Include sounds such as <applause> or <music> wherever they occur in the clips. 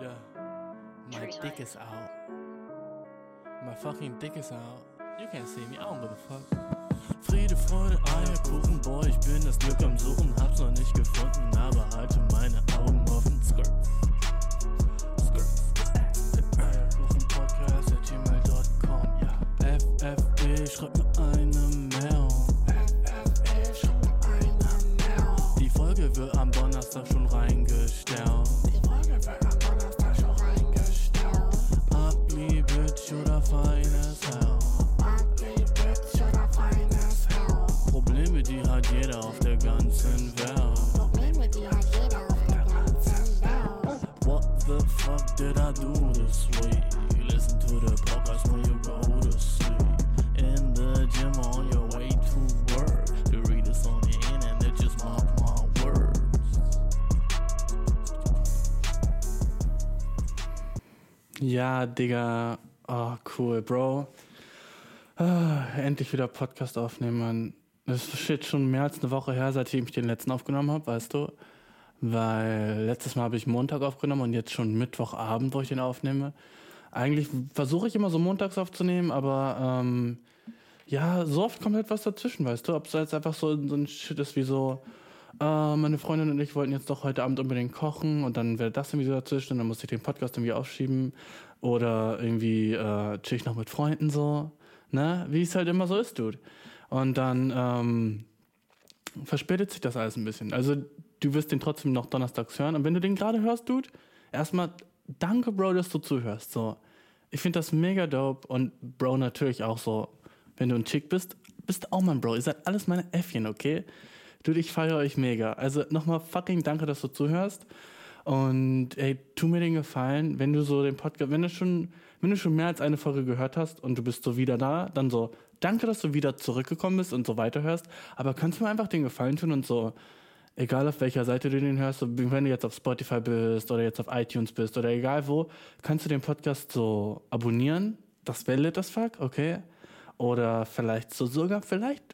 Yeah. My dick is out. My fucking dick is out. You can't see me, I don't give a fuck. Friede, Freude, Eierkuchen, boy, ich bin das Glück am Suchen, hab's noch nicht gefunden, aber halte meine Augen offen. Skirt. Digga. Oh, cool, Bro. Ah, endlich wieder Podcast aufnehmen, Mann. Das ist jetzt schon mehr als eine Woche her, seitdem ich den letzten aufgenommen habe, weißt du? Weil letztes Mal habe ich Montag aufgenommen und jetzt schon Mittwochabend, wo ich den aufnehme. Eigentlich versuche ich immer so montags aufzunehmen, aber ähm, ja, so oft kommt halt was dazwischen, weißt du? Ob es jetzt einfach so, so ein Shit ist wie so, äh, meine Freundin und ich wollten jetzt doch heute Abend unbedingt kochen und dann wäre das irgendwie so dazwischen und dann musste ich den Podcast irgendwie aufschieben oder irgendwie äh, chill ich noch mit Freunden so, ne? Wie es halt immer so ist, Dude. Und dann ähm, verspätet sich das alles ein bisschen. Also du wirst den trotzdem noch donnerstags hören und wenn du den gerade hörst, Dude, erstmal danke, Bro, dass du zuhörst, so. Ich finde das mega dope und Bro natürlich auch so, wenn du ein Chick bist, bist auch mein Bro. Ihr seid alles meine Äffchen, okay? Dude, ich feiere euch mega. Also nochmal fucking danke, dass du zuhörst. Und ey, tu mir den Gefallen, wenn du so den Podcast, wenn du schon, wenn du schon mehr als eine Folge gehört hast und du bist so wieder da, dann so, danke, dass du wieder zurückgekommen bist und so weiterhörst. Aber kannst du mir einfach den Gefallen tun und so, egal auf welcher Seite du den hörst, wenn du jetzt auf Spotify bist oder jetzt auf iTunes bist oder egal wo, kannst du den Podcast so abonnieren. Das wäre lit as fuck, okay? Oder vielleicht so sogar, vielleicht,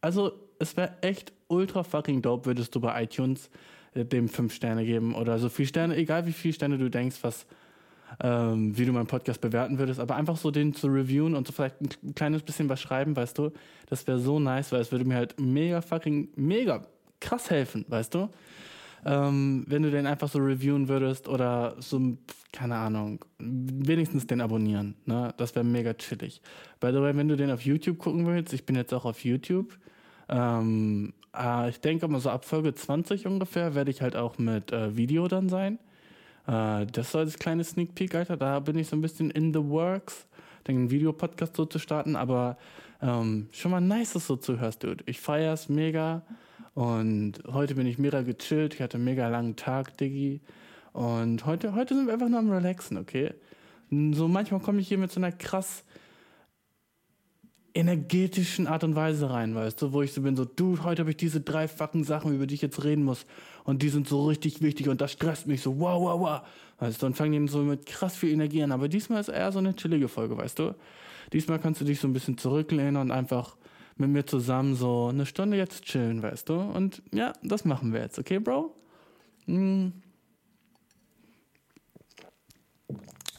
also es wäre echt ultra fucking dope, würdest du bei iTunes dem fünf Sterne geben oder so viel Sterne, egal wie viele Sterne du denkst, was, ähm, wie du meinen Podcast bewerten würdest, aber einfach so den zu reviewen und so vielleicht ein kleines bisschen was schreiben, weißt du, das wäre so nice, weil es würde mir halt mega fucking, mega krass helfen, weißt du? Ähm, wenn du den einfach so reviewen würdest oder so, keine Ahnung, wenigstens den abonnieren, ne? Das wäre mega chillig. By the way, wenn du den auf YouTube gucken willst, ich bin jetzt auch auf YouTube, ähm, äh, ich denke mal so ab Folge 20 ungefähr werde ich halt auch mit äh, Video dann sein. Äh, das soll als kleine Sneak Peek, Alter. Da bin ich so ein bisschen in the works, den Videopodcast so zu starten. Aber ähm, schon mal nice, dass du zuhörst, Dude. Ich feier's mega. Und heute bin ich mega gechillt. Ich hatte einen mega langen Tag, Diggi. Und heute, heute sind wir einfach nur am Relaxen, okay? So manchmal komme ich hier mit so einer krass energetischen Art und Weise rein, weißt du, wo ich so bin, so, du, heute habe ich diese drei fucking Sachen, über die ich jetzt reden muss. Und die sind so richtig wichtig und das stresst mich so, wow, wow, wow, weißt du, und fangen die so mit krass viel Energie an, aber diesmal ist eher so eine chillige Folge, weißt du, diesmal kannst du dich so ein bisschen zurücklehnen und einfach mit mir zusammen so eine Stunde jetzt chillen, weißt du, und ja, das machen wir jetzt, okay, Bro? Hm.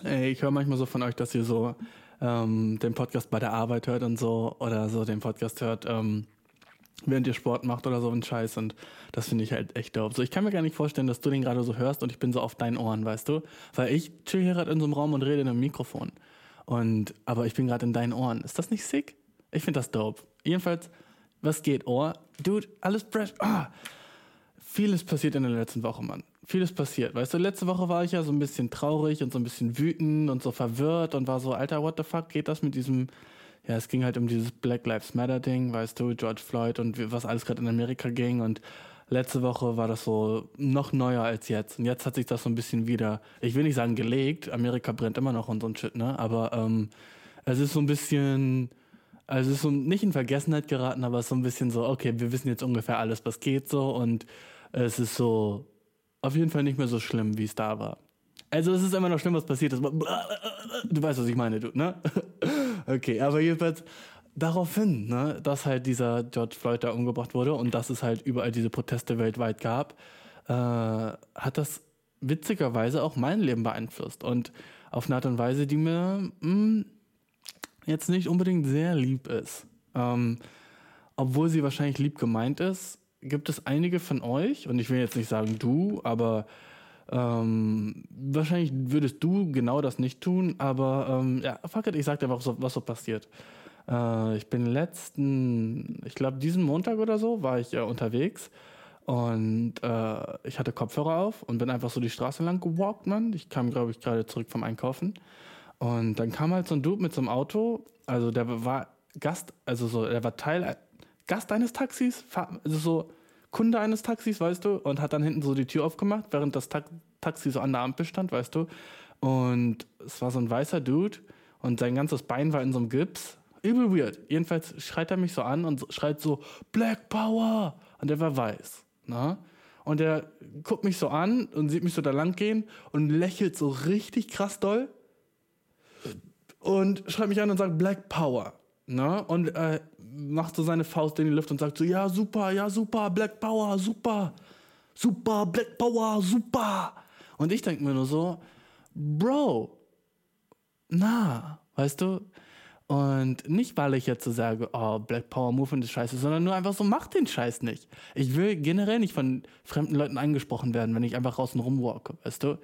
Ey, ich höre manchmal so von euch, dass ihr so ähm, den Podcast bei der Arbeit hört und so oder so den Podcast hört, ähm, während ihr Sport macht oder so ein Scheiß und das finde ich halt echt dope. So, ich kann mir gar nicht vorstellen, dass du den gerade so hörst und ich bin so auf deinen Ohren, weißt du? Weil ich chill hier gerade in so einem Raum und rede in einem Mikrofon. Und, aber ich bin gerade in deinen Ohren. Ist das nicht sick? Ich finde das dope. Jedenfalls, was geht, Ohr? Dude, alles fresh. Ah! Vieles passiert in der letzten Woche, Mann. Vieles passiert. Weißt du, letzte Woche war ich ja so ein bisschen traurig und so ein bisschen wütend und so verwirrt und war so, Alter, what the fuck geht das mit diesem, ja, es ging halt um dieses Black Lives Matter Ding, weißt du, George Floyd und was alles gerade in Amerika ging und letzte Woche war das so noch neuer als jetzt und jetzt hat sich das so ein bisschen wieder, ich will nicht sagen gelegt, Amerika brennt immer noch und so ein Shit, ne, aber ähm, es ist so ein bisschen, also es ist so nicht in Vergessenheit geraten, aber es ist so ein bisschen so, okay, wir wissen jetzt ungefähr alles, was geht so und es ist so auf jeden Fall nicht mehr so schlimm, wie es da war. Also es ist immer noch schlimm, was passiert ist. Du weißt, was ich meine, du, ne? <laughs> Okay, aber jedenfalls daraufhin, ne, dass halt dieser George Floyd da umgebracht wurde und dass es halt überall diese Proteste weltweit gab, äh, hat das witzigerweise auch mein Leben beeinflusst. Und auf eine Art und Weise, die mir mh, jetzt nicht unbedingt sehr lieb ist. Ähm, obwohl sie wahrscheinlich lieb gemeint ist, gibt es einige von euch, und ich will jetzt nicht sagen du, aber ähm, wahrscheinlich würdest du genau das nicht tun, aber ähm, ja, fuck it, ich sag dir einfach, so, was so passiert. Äh, ich bin letzten, ich glaube diesen Montag oder so, war ich äh, unterwegs und äh, ich hatte Kopfhörer auf und bin einfach so die Straße lang gewalkt, Mann. Ich kam, glaube ich, gerade zurück vom Einkaufen. Und dann kam halt so ein Dude mit so einem Auto, also der war Gast, also so, der war Teil, Gast eines Taxis, also so Kunde eines Taxis, weißt du, und hat dann hinten so die Tür aufgemacht, während das Ta Taxi so an der Ampel stand, weißt du. Und es war so ein weißer Dude und sein ganzes Bein war in so einem Gips. Übel weird. Jedenfalls schreit er mich so an und schreit so, Black Power! Und der war weiß. Ne? Und er guckt mich so an und sieht mich so da lang gehen und lächelt so richtig krass doll und schreibt mich an und sagt Black Power. Ne? Und äh, macht so seine Faust in die Luft und sagt so, ja, super, ja, super, Black Power, super, super, Black Power, super. Und ich denke mir nur so, Bro, na, weißt du? Und nicht, weil ich jetzt so sage, oh, Black Power Movement ist scheiße, sondern nur einfach so, mach den Scheiß nicht. Ich will generell nicht von fremden Leuten angesprochen werden, wenn ich einfach draußen rumwalke, weißt du?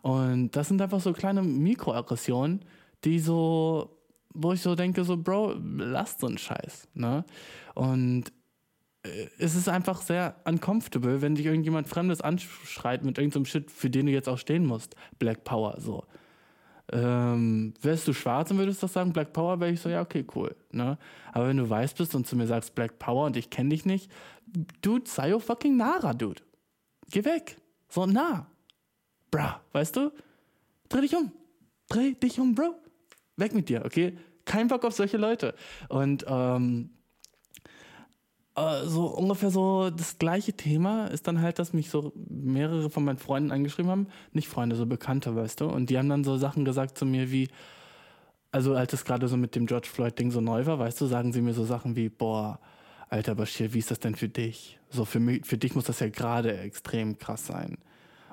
Und das sind einfach so kleine Mikroaggressionen, die so, wo ich so denke, so, Bro, lass so einen Scheiß, ne? Und äh, es ist einfach sehr uncomfortable, wenn dich irgendjemand Fremdes anschreit mit irgendeinem Shit, für den du jetzt auch stehen musst. Black Power, so. Ähm, wärst du schwarz und würdest das sagen, Black Power, wäre ich so, ja, okay, cool. Ne? Aber wenn du weiß bist und zu mir sagst Black Power und ich kenne dich nicht, dude, sei oh fucking Nara, dude. Geh weg. So nah. Bra, weißt du? Dreh dich um. Dreh dich um, Bro. Weg mit dir, okay? Kein Bock auf solche Leute. Und ähm, äh, so ungefähr so das gleiche Thema ist dann halt, dass mich so mehrere von meinen Freunden angeschrieben haben. Nicht Freunde, so Bekannte, weißt du? Und die haben dann so Sachen gesagt zu mir wie, also als es gerade so mit dem George Floyd-Ding so neu war, weißt du, sagen sie mir so Sachen wie, boah, alter Bashir, wie ist das denn für dich? So für mich, für dich muss das ja gerade extrem krass sein.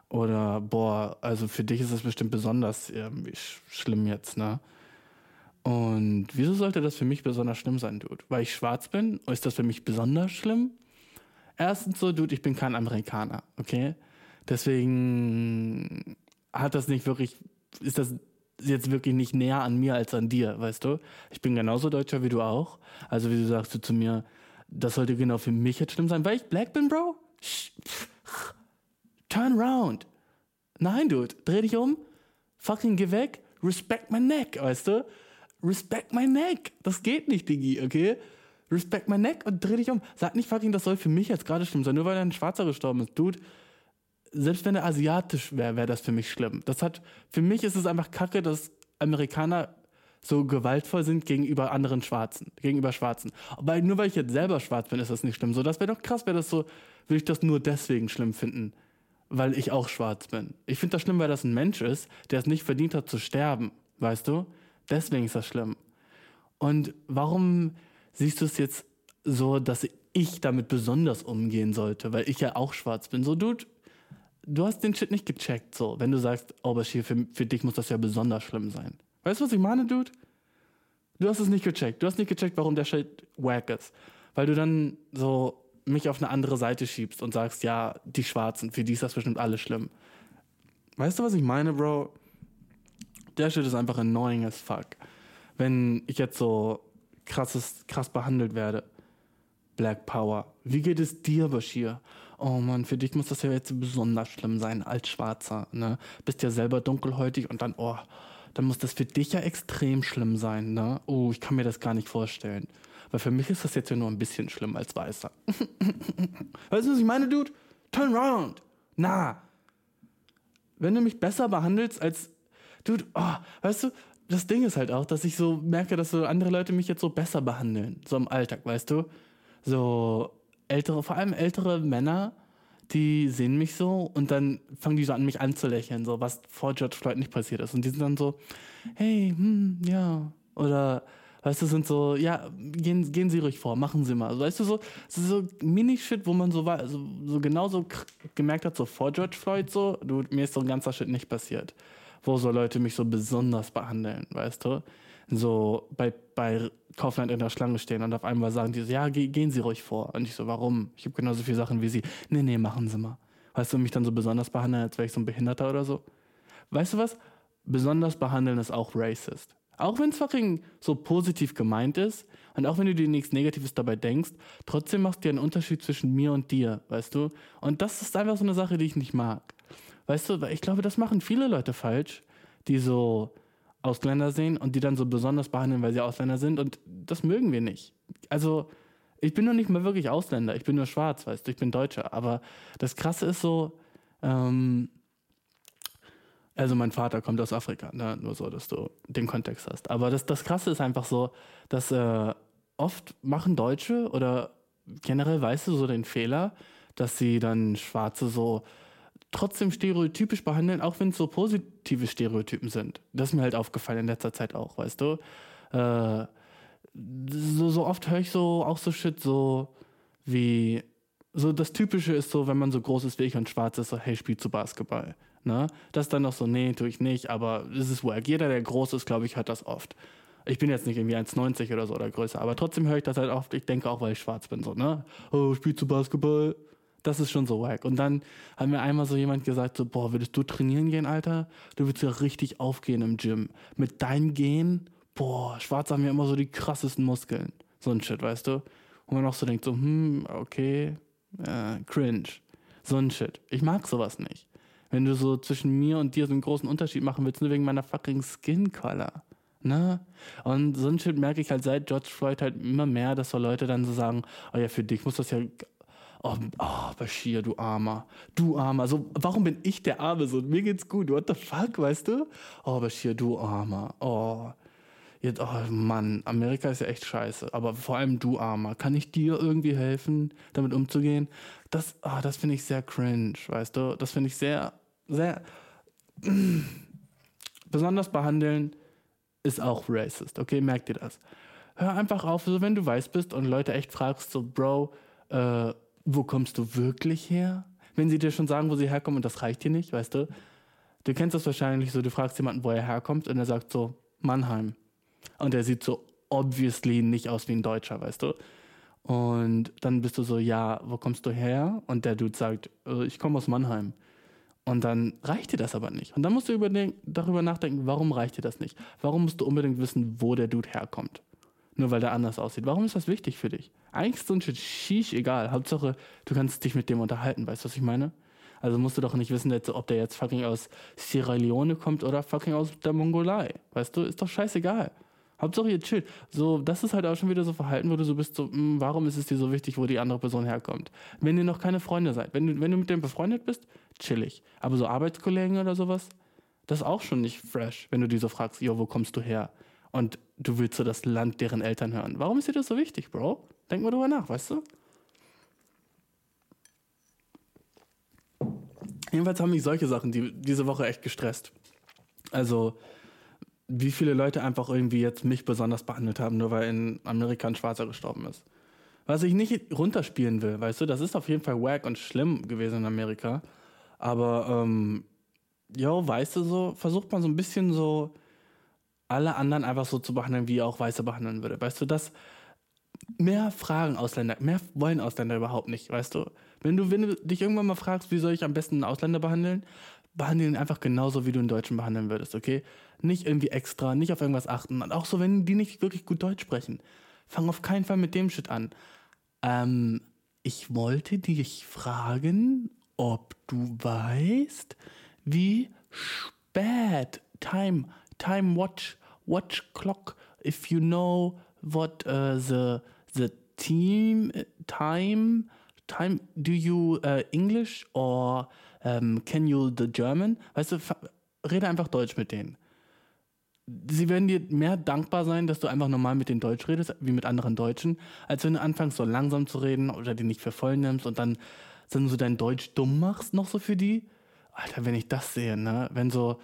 Oder boah, also für dich ist das bestimmt besonders irgendwie sch schlimm jetzt, ne? Und wieso sollte das für mich besonders schlimm sein, Dude? Weil ich schwarz bin, ist das für mich besonders schlimm? Erstens so, Dude, ich bin kein Amerikaner, okay? Deswegen hat das nicht wirklich, ist das jetzt wirklich nicht näher an mir als an dir, weißt du? Ich bin genauso Deutscher wie du auch. Also wieso sagst du zu mir, das sollte genau für mich jetzt schlimm sein, weil ich black bin, Bro? Turn around. Nein, Dude, dreh dich um, fucking geh weg, respect my neck, weißt du? Respect my neck. Das geht nicht, Diggi, okay? Respect my neck und dreh dich um. Sag nicht fucking, das soll für mich jetzt gerade schlimm sein, nur weil ein Schwarzer gestorben ist. Dude, selbst wenn er asiatisch wäre, wäre das für mich schlimm. Das hat, für mich ist es einfach kacke, dass Amerikaner so gewaltvoll sind gegenüber anderen Schwarzen, gegenüber Schwarzen. Aber nur weil ich jetzt selber schwarz bin, ist das nicht schlimm. So, das wäre doch krass, wäre das so, würde ich das nur deswegen schlimm finden, weil ich auch schwarz bin. Ich finde das schlimm, weil das ein Mensch ist, der es nicht verdient hat zu sterben, weißt du? Deswegen ist das schlimm. Und warum siehst du es jetzt so, dass ich damit besonders umgehen sollte, weil ich ja auch schwarz bin? So, Dude, du hast den Shit nicht gecheckt, so, wenn du sagst, oh, Bashir, für, für dich muss das ja besonders schlimm sein. Weißt du, was ich meine, Dude? Du hast es nicht gecheckt. Du hast nicht gecheckt, warum der Shit wack ist. Weil du dann so mich auf eine andere Seite schiebst und sagst, ja, die Schwarzen, für die ist das bestimmt alles schlimm. Weißt du, was ich meine, Bro? Der Shit ist einfach annoying as fuck. Wenn ich jetzt so krasses, krass behandelt werde. Black Power. Wie geht es dir, Bashir? Oh Mann, für dich muss das ja jetzt besonders schlimm sein als Schwarzer. Ne? Bist ja selber dunkelhäutig und dann, oh, dann muss das für dich ja extrem schlimm sein. Ne? Oh, ich kann mir das gar nicht vorstellen. Weil für mich ist das jetzt ja nur ein bisschen schlimm als Weißer. <laughs> weißt du, was ich meine, Dude? Turn around. Na. Wenn du mich besser behandelst als. Dude, oh, weißt du, das Ding ist halt auch, dass ich so merke, dass so andere Leute mich jetzt so besser behandeln. So im Alltag, weißt du? So ältere, vor allem ältere Männer, die sehen mich so und dann fangen die so an, mich anzulächeln, so was vor George Floyd nicht passiert ist. Und die sind dann so, hey, hm, ja. Oder Weißt du, sind so, ja, gehen, gehen Sie ruhig vor, machen Sie mal. Weißt du, so, so, Mini-Shit, wo man so, war, so, so genauso gemerkt hat, so vor George Floyd, so, du, mir ist so ein ganzer Shit nicht passiert. Wo so Leute mich so besonders behandeln, weißt du? So bei, bei Kaufland in der Schlange stehen und auf einmal sagen die so, ja, ge gehen Sie ruhig vor. Und ich so, warum? Ich habe genauso viele Sachen wie Sie. Nee, nee, machen Sie mal. Weißt du, mich dann so besonders behandeln, als wäre ich so ein Behinderter oder so. Weißt du was? Besonders behandeln ist auch racist. Auch wenn es fucking so positiv gemeint ist und auch wenn du dir nichts Negatives dabei denkst, trotzdem machst du einen Unterschied zwischen mir und dir, weißt du? Und das ist einfach so eine Sache, die ich nicht mag. Weißt du, ich glaube, das machen viele Leute falsch, die so Ausländer sehen und die dann so besonders behandeln, weil sie Ausländer sind und das mögen wir nicht. Also, ich bin noch nicht mal wirklich Ausländer, ich bin nur schwarz, weißt du, ich bin Deutscher, aber das Krasse ist so, ähm, also mein Vater kommt aus Afrika, ne? nur so, dass du den Kontext hast. Aber das, das Krasse ist einfach so, dass äh, oft machen Deutsche oder generell Weiße so den Fehler, dass sie dann Schwarze so trotzdem stereotypisch behandeln, auch wenn es so positive Stereotypen sind. Das ist mir halt aufgefallen in letzter Zeit auch, weißt du. Äh, so, so oft höre ich so auch so Shit so wie so das Typische ist so, wenn man so groß ist wie ich und schwarz ist, so, hey, spielst du Basketball? Ne? Das dann noch so, nee, tue ich nicht, aber es ist wack. Jeder, der groß ist, glaube ich, hört das oft. Ich bin jetzt nicht irgendwie 1,90 oder so oder größer, aber trotzdem höre ich das halt oft. Ich denke auch, weil ich schwarz bin, so, ne? Oh, spielst du Basketball? Das ist schon so wack. Und dann hat mir einmal so jemand gesagt, so, boah, würdest du trainieren gehen, Alter? Du würdest ja richtig aufgehen im Gym. Mit deinem Gehen, boah, Schwarze haben ja immer so die krassesten Muskeln. So ein Shit, weißt du? Und man auch so denkt, so, hm, okay, äh, cringe. So ein Shit. Ich mag sowas nicht. Wenn du so zwischen mir und dir so einen großen Unterschied machen willst, nur wegen meiner fucking Skin Color. Ne? Und so ein Shit merke ich halt seit George Floyd halt immer mehr, dass so Leute dann so sagen, oh ja, für dich muss das ja Oh, oh, Bashir, du Armer. Du Armer. So, warum bin ich der Arme? So, mir geht's gut. What the fuck, weißt du? Oh, Bashir, du Armer. Oh. Jetzt, oh Mann, Amerika ist ja echt scheiße. Aber vor allem du Armer. Kann ich dir irgendwie helfen, damit umzugehen? Das, oh, das finde ich sehr cringe, weißt du? Das finde ich sehr, sehr. <clears throat> Besonders behandeln ist auch racist, okay? Merkt ihr das? Hör einfach auf, so wenn du weiß bist und Leute echt fragst, so, Bro, äh, wo kommst du wirklich her? Wenn sie dir schon sagen, wo sie herkommen und das reicht dir nicht, weißt du? Du kennst das wahrscheinlich so, du fragst jemanden, wo er herkommt und er sagt so, Mannheim. Und er sieht so obviously nicht aus wie ein Deutscher, weißt du? Und dann bist du so, ja, wo kommst du her? Und der Dude sagt, äh, ich komme aus Mannheim. Und dann reicht dir das aber nicht. Und dann musst du darüber nachdenken, warum reicht dir das nicht? Warum musst du unbedingt wissen, wo der Dude herkommt? Nur weil der anders aussieht. Warum ist das wichtig für dich? Eigentlich ist so ein Shit sheesh egal. Hauptsache, du kannst dich mit dem unterhalten. Weißt du, was ich meine? Also musst du doch nicht wissen, ob der jetzt fucking aus Sierra Leone kommt oder fucking aus der Mongolei. Weißt du, ist doch scheißegal. Hauptsache ihr chillt. So, das ist halt auch schon wieder so Verhalten, wo du so bist, so, mh, warum ist es dir so wichtig, wo die andere Person herkommt? Wenn ihr noch keine Freunde seid, wenn du, wenn du mit dem befreundet bist, chillig. Aber so Arbeitskollegen oder sowas, das ist auch schon nicht fresh, wenn du die so fragst, jo, wo kommst du her? Und du willst so das Land deren Eltern hören. Warum ist dir das so wichtig, Bro? Denk mal drüber nach, weißt du? Jedenfalls haben mich solche Sachen die, diese Woche echt gestresst. Also, wie viele Leute einfach irgendwie jetzt mich besonders behandelt haben, nur weil in Amerika ein Schwarzer gestorben ist. Was ich nicht runterspielen will, weißt du, das ist auf jeden Fall wack und schlimm gewesen in Amerika. Aber, ähm, jo, weißt du, so, versucht man so ein bisschen so alle anderen einfach so zu behandeln, wie auch Weiße behandeln würde. Weißt du, das mehr fragen Ausländer, mehr wollen Ausländer überhaupt nicht, weißt du? Wenn du, wenn du dich irgendwann mal fragst, wie soll ich am besten einen Ausländer behandeln, behandle ihn einfach genauso, wie du einen Deutschen behandeln würdest, okay? Nicht irgendwie extra, nicht auf irgendwas achten. Und auch so, wenn die nicht wirklich gut Deutsch sprechen. Fang auf keinen Fall mit dem Shit an. Ähm, ich wollte dich fragen, ob du weißt, wie spät Time, Time Watch, Watch Clock, if you know what uh, the the team time time do you uh, English or um, can you the German? Weißt du, rede einfach Deutsch mit denen. Sie werden dir mehr dankbar sein, dass du einfach normal mit denen Deutsch redest, wie mit anderen Deutschen, als wenn du anfängst, so langsam zu reden oder die nicht für voll nimmst und dann, dann so dein Deutsch dumm machst, noch so für die. Alter, wenn ich das sehe, ne? Wenn so,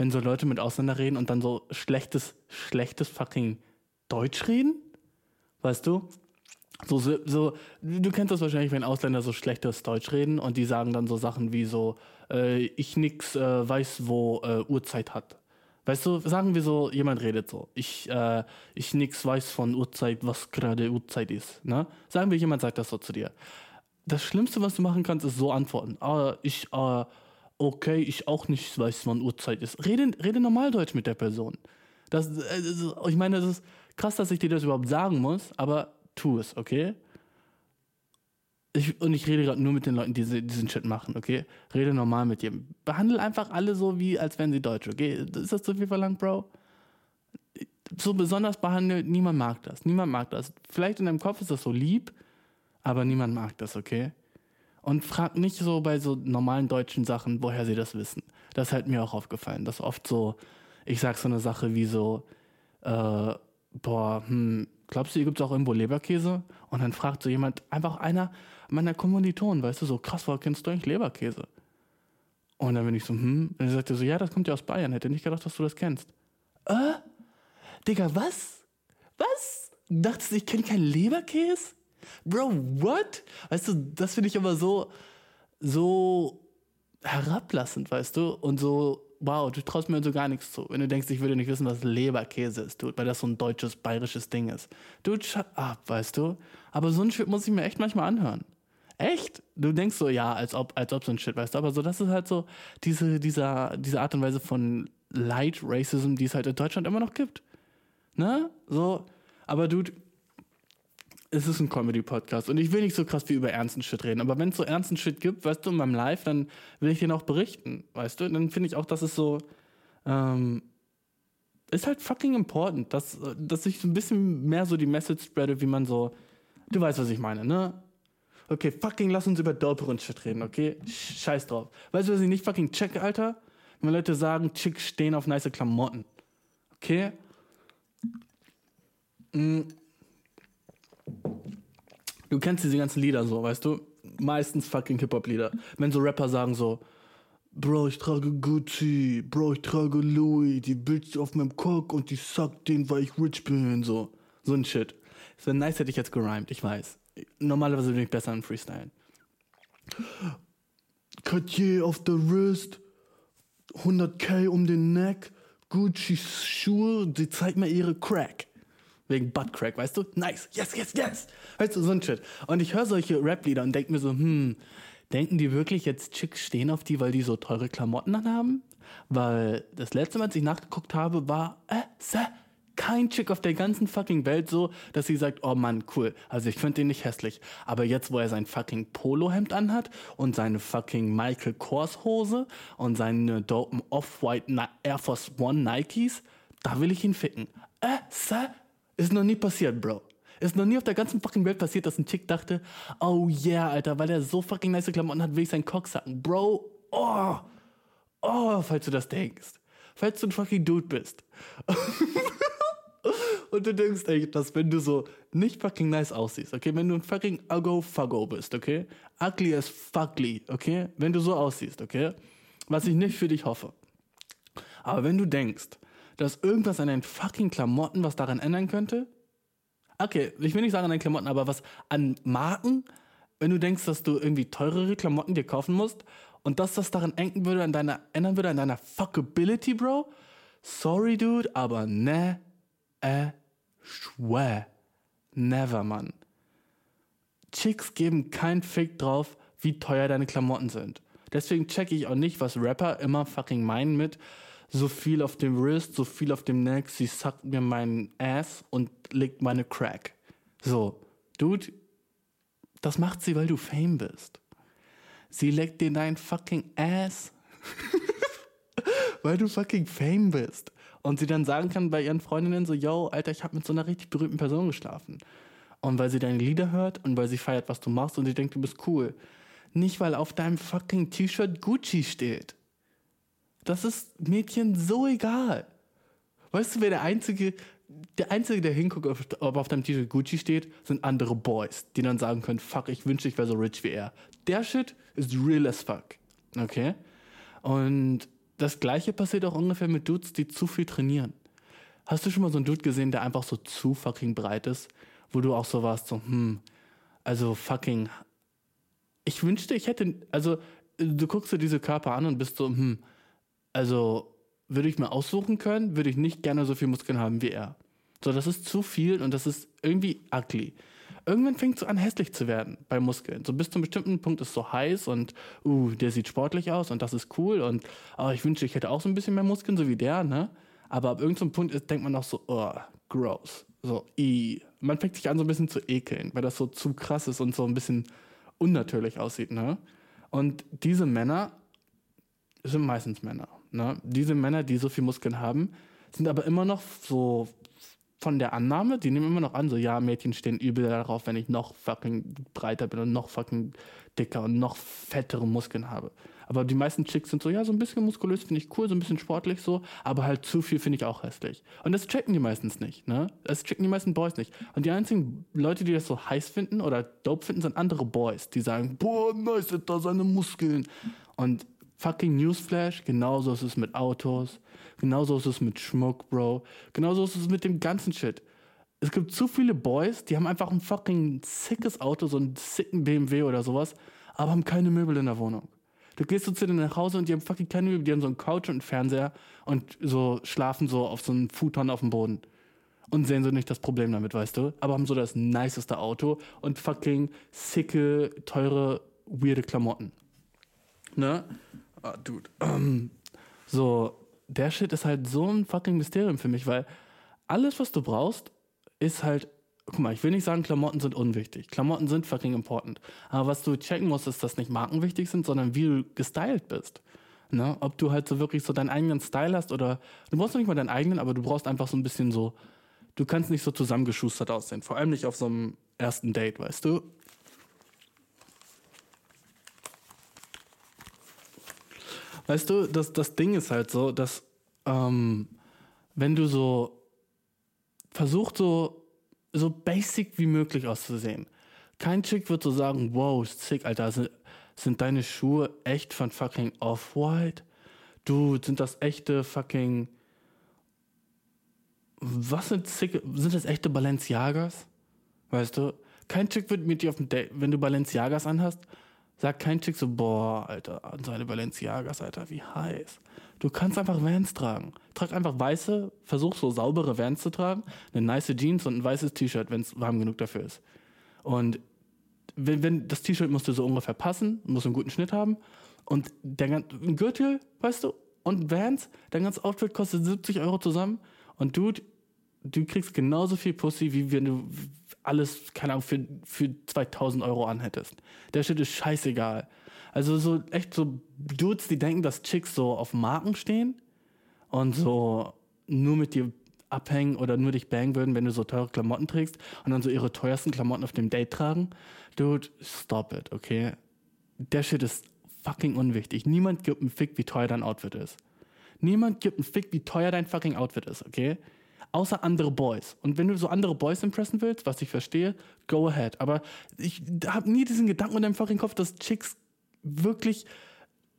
wenn so Leute mit Ausländer reden und dann so schlechtes, schlechtes fucking Deutsch reden? Weißt du? So, so, du kennst das wahrscheinlich, wenn Ausländer so schlechtes Deutsch reden und die sagen dann so Sachen wie so, äh, ich nix äh, weiß, wo äh, Uhrzeit hat. Weißt du, sagen wir so, jemand redet so, ich, äh, ich nix weiß von Uhrzeit, was gerade Uhrzeit ist. Ne? Sagen wir, jemand sagt das so zu dir. Das Schlimmste, was du machen kannst, ist so antworten. Ah, ich, äh, okay, ich auch nicht weiß, wann Uhrzeit ist. Rede, rede Normaldeutsch mit der Person. Das, äh, das, ich meine, das ist krass, dass ich dir das überhaupt sagen muss, aber tu es, okay? Ich, und ich rede gerade nur mit den Leuten, die diese- diesen Shit machen, okay? Rede normal mit dir. Behandle einfach alle so, wie als wären sie Deutsch, okay? Ist das zu viel verlangt, Bro? So besonders behandelt, niemand mag das. Niemand mag das. Vielleicht in deinem Kopf ist das so lieb, aber niemand mag das, okay? Und frag nicht so bei so normalen deutschen Sachen, woher sie das wissen. Das ist halt mir auch aufgefallen, dass oft so, ich sag so eine Sache wie so, äh, boah, hm, glaubst du, hier gibt es auch irgendwo Leberkäse? Und dann fragt so jemand, einfach einer meiner Kommilitonen, weißt du, so krass, woher kennst du eigentlich Leberkäse? Und dann bin ich so, hm, und dann sagt er so, ja, das kommt ja aus Bayern, hätte nicht gedacht, dass du das kennst. Äh? Digga, was? Was? Dachtest du, ich kenne keinen Leberkäse? Bro, what? Weißt du, das finde ich aber so, so herablassend, weißt du? Und so, wow, du traust mir so gar nichts zu. Wenn du denkst, ich würde nicht wissen, was Leberkäse ist, dude, weil das so ein deutsches, bayerisches Ding ist. Dude, shut up, weißt du? Aber so ein Shit muss ich mir echt manchmal anhören. Echt? Du denkst so, ja, als ob, als ob so ein Shit, weißt du? Aber so, das ist halt so diese, dieser, diese Art und Weise von Light Racism, die es halt in Deutschland immer noch gibt. Ne? So, aber dude, es ist ein Comedy-Podcast und ich will nicht so krass wie über ernsten Shit reden, aber wenn es so ernsten Shit gibt, weißt du, in meinem Live, dann will ich den auch berichten, weißt du? Und dann finde ich auch, dass es so, ähm, ist halt fucking important, dass, dass ich so ein bisschen mehr so die Message spreade, wie man so, du weißt, was ich meine, ne? Okay, fucking lass uns über Dope und Shit reden, okay? Scheiß drauf. Weißt du, was ich nicht fucking check, Alter? Wenn Leute sagen, Chicks stehen auf nice Klamotten. Okay? Mm. Du kennst diese ganzen Lieder so, weißt du? Meistens fucking Hip-Hop-Lieder. Wenn so Rapper sagen so, Bro, ich trage Gucci, Bro, ich trage Louis, die Bitch auf meinem Cock und die suckt den, weil ich rich bin, so. So ein Shit. Es wäre nice, hätte ich jetzt gerimt, ich weiß. Normalerweise bin ich besser im Freestylen. Cartier auf der Wrist, 100k um den Neck, Gucci Schuhe, sie zeigt mir ihre Crack. Wegen Buttcrack, weißt du? Nice, yes, yes, yes. Weißt du, so ein Shit. Und ich höre solche Rap-Lieder und denke mir so, hm, denken die wirklich jetzt Chicks stehen auf die, weil die so teure Klamotten anhaben? Weil das letzte Mal, als ich nachgeguckt habe, war äh, sä, kein Chick auf der ganzen fucking Welt so, dass sie sagt, oh Mann, cool. Also ich finde den nicht hässlich. Aber jetzt, wo er sein fucking Polohemd anhat und seine fucking Michael Kors Hose und seine dopen Off-White Air Force One Nikes, da will ich ihn ficken. Äh, sä, ist noch nie passiert, Bro. Ist noch nie auf der ganzen fucking Welt passiert, dass ein Chick dachte, oh yeah, Alter, weil er so fucking nice Klamotten hat, will ich seinen Cock sacken. Bro, oh, oh, falls du das denkst. Falls du ein fucking Dude bist. <laughs> Und du denkst echt, dass wenn du so nicht fucking nice aussiehst, okay, wenn du ein fucking uggo fuggo bist, okay, ugly as fuckly, okay, wenn du so aussiehst, okay, was ich nicht für dich hoffe. Aber wenn du denkst, dass irgendwas an deinen fucking Klamotten was daran ändern könnte, okay, ich will nicht sagen an deinen Klamotten, aber was an Marken, wenn du denkst, dass du irgendwie teurere Klamotten dir kaufen musst und dass das daran ändern würde, an deiner, ändern würde an deiner Fuckability, Bro, sorry, dude, aber ne, äh, schwör, never, Mann. Chicks geben keinen Fick drauf, wie teuer deine Klamotten sind. Deswegen checke ich auch nicht, was Rapper immer fucking meinen mit so viel auf dem Wrist, so viel auf dem Neck, sie suckt mir meinen Ass und legt meine Crack. So, Dude, das macht sie, weil du Fame bist. Sie leckt dir deinen fucking Ass, <laughs> weil du fucking Fame bist. Und sie dann sagen kann bei ihren Freundinnen so, yo, Alter, ich habe mit so einer richtig berühmten Person geschlafen. Und weil sie deine Lieder hört und weil sie feiert, was du machst und sie denkt, du bist cool. Nicht, weil auf deinem fucking T-Shirt Gucci steht. Das ist Mädchen so egal. Weißt du, wer der Einzige, der Einzige, der hinguckt, ob auf deinem T-Shirt Gucci steht, sind andere Boys, die dann sagen können, fuck, ich wünschte, ich wäre so rich wie er. Der Shit ist real as fuck. Okay? Und das gleiche passiert auch ungefähr mit Dudes, die zu viel trainieren. Hast du schon mal so einen Dude gesehen, der einfach so zu fucking breit ist? Wo du auch so warst, so, hm, also fucking. Ich wünschte, ich hätte. Also, du guckst dir diese Körper an und bist so, hm, also, würde ich mir aussuchen können, würde ich nicht gerne so viel Muskeln haben wie er. So, das ist zu viel und das ist irgendwie ugly. Irgendwann fängt es an, hässlich zu werden bei Muskeln. So bis zu einem bestimmten Punkt ist es so heiß und, uh, der sieht sportlich aus und das ist cool und, oh, ich wünschte, ich hätte auch so ein bisschen mehr Muskeln, so wie der, ne? Aber ab irgendeinem Punkt ist, denkt man auch so, oh, gross. So, i. Man fängt sich an, so ein bisschen zu ekeln, weil das so zu krass ist und so ein bisschen unnatürlich aussieht, ne? Und diese Männer sind meistens Männer, ne? Diese Männer, die so viel Muskeln haben, sind aber immer noch so von der Annahme, die nehmen immer noch an, so, ja, Mädchen stehen übel darauf, wenn ich noch fucking breiter bin und noch fucking dicker und noch fettere Muskeln habe. Aber die meisten Chicks sind so, ja, so ein bisschen muskulös finde ich cool, so ein bisschen sportlich so, aber halt zu viel finde ich auch hässlich. Und das checken die meistens nicht, ne? Das checken die meisten Boys nicht. Und die einzigen Leute, die das so heiß finden oder dope finden, sind andere Boys, die sagen, boah, nice, da seine Muskeln. Und fucking Newsflash, genauso ist es mit Autos, genauso ist es mit Schmuck, Bro, genauso ist es mit dem ganzen Shit. Es gibt zu viele Boys, die haben einfach ein fucking sickes Auto, so einen sicken BMW oder sowas, aber haben keine Möbel in der Wohnung. Du gehst so zu denen nach Hause und die haben fucking keine Möbel, die haben so einen Couch und einen Fernseher und so schlafen so auf so einem Futon auf dem Boden. Und sehen so nicht das Problem damit, weißt du? Aber haben so das niceste Auto und fucking sicke, teure, weirde Klamotten. Ne? Ah, dude. Ähm, <clears throat> so, der Shit ist halt so ein fucking Mysterium für mich, weil alles, was du brauchst, ist halt. Guck mal, ich will nicht sagen, Klamotten sind unwichtig. Klamotten sind fucking important. Aber was du checken musst, ist, dass nicht Marken wichtig sind, sondern wie du gestylt bist. Ne? Ob du halt so wirklich so deinen eigenen Style hast oder. Du brauchst noch nicht mal deinen eigenen, aber du brauchst einfach so ein bisschen so. Du kannst nicht so zusammengeschustert aussehen. Vor allem nicht auf so einem ersten Date, weißt du? Weißt du, das, das Ding ist halt so, dass ähm, wenn du so versuchst, so, so basic wie möglich auszusehen. Kein Chick wird so sagen, wow, sick, Alter, sind, sind deine Schuhe echt von fucking Off-White? Du, sind das echte fucking... Was sind sick, sind das echte Balenciagas? Weißt du? Kein Chick wird mit dir auf dem Date, wenn du Balenciagas anhast, sagt kein Chick so, boah, Alter, seine Balenciagas, Alter, wie heiß. Du kannst einfach Vans tragen. Trag einfach weiße, versuch so saubere Vans zu tragen, eine nice Jeans und ein weißes T-Shirt, wenn es warm genug dafür ist. Und wenn, wenn das T-Shirt musst du so ungefähr passen, muss einen guten Schnitt haben. Und der ein Gürtel, weißt du, und Vans, dein ganzes Outfit kostet 70 Euro zusammen. Und Dude, du kriegst genauso viel Pussy, wie wenn du alles, keine Ahnung, für, für 2000 Euro anhättest. Der Shit ist scheißegal. Also so echt so Dudes, die denken, dass Chicks so auf Marken stehen und so nur mit dir abhängen oder nur dich bangen würden, wenn du so teure Klamotten trägst und dann so ihre teuersten Klamotten auf dem Date tragen. Dude, stop it, okay? Der Shit ist fucking unwichtig. Niemand gibt einen Fick, wie teuer dein Outfit ist. Niemand gibt einen Fick, wie teuer dein fucking Outfit ist, okay? Außer andere Boys. Und wenn du so andere Boys impressen willst, was ich verstehe, go ahead. Aber ich habe nie diesen Gedanken in deinem fucking Kopf, dass Chicks wirklich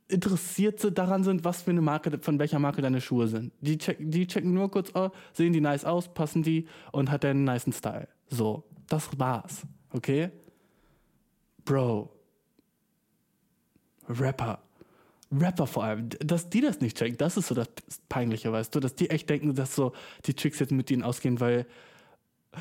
interessiert daran sind, was für eine Marke, von welcher Marke deine Schuhe sind. Die, check, die checken nur kurz, oh, sehen die nice aus, passen die und hat einen niceen Style. So, das war's. Okay? Bro. Rapper. Rapper vor allem, dass die das nicht checken, das ist so das Peinliche, weißt du, dass die echt denken, dass so die Chicks jetzt mit ihnen ausgehen, weil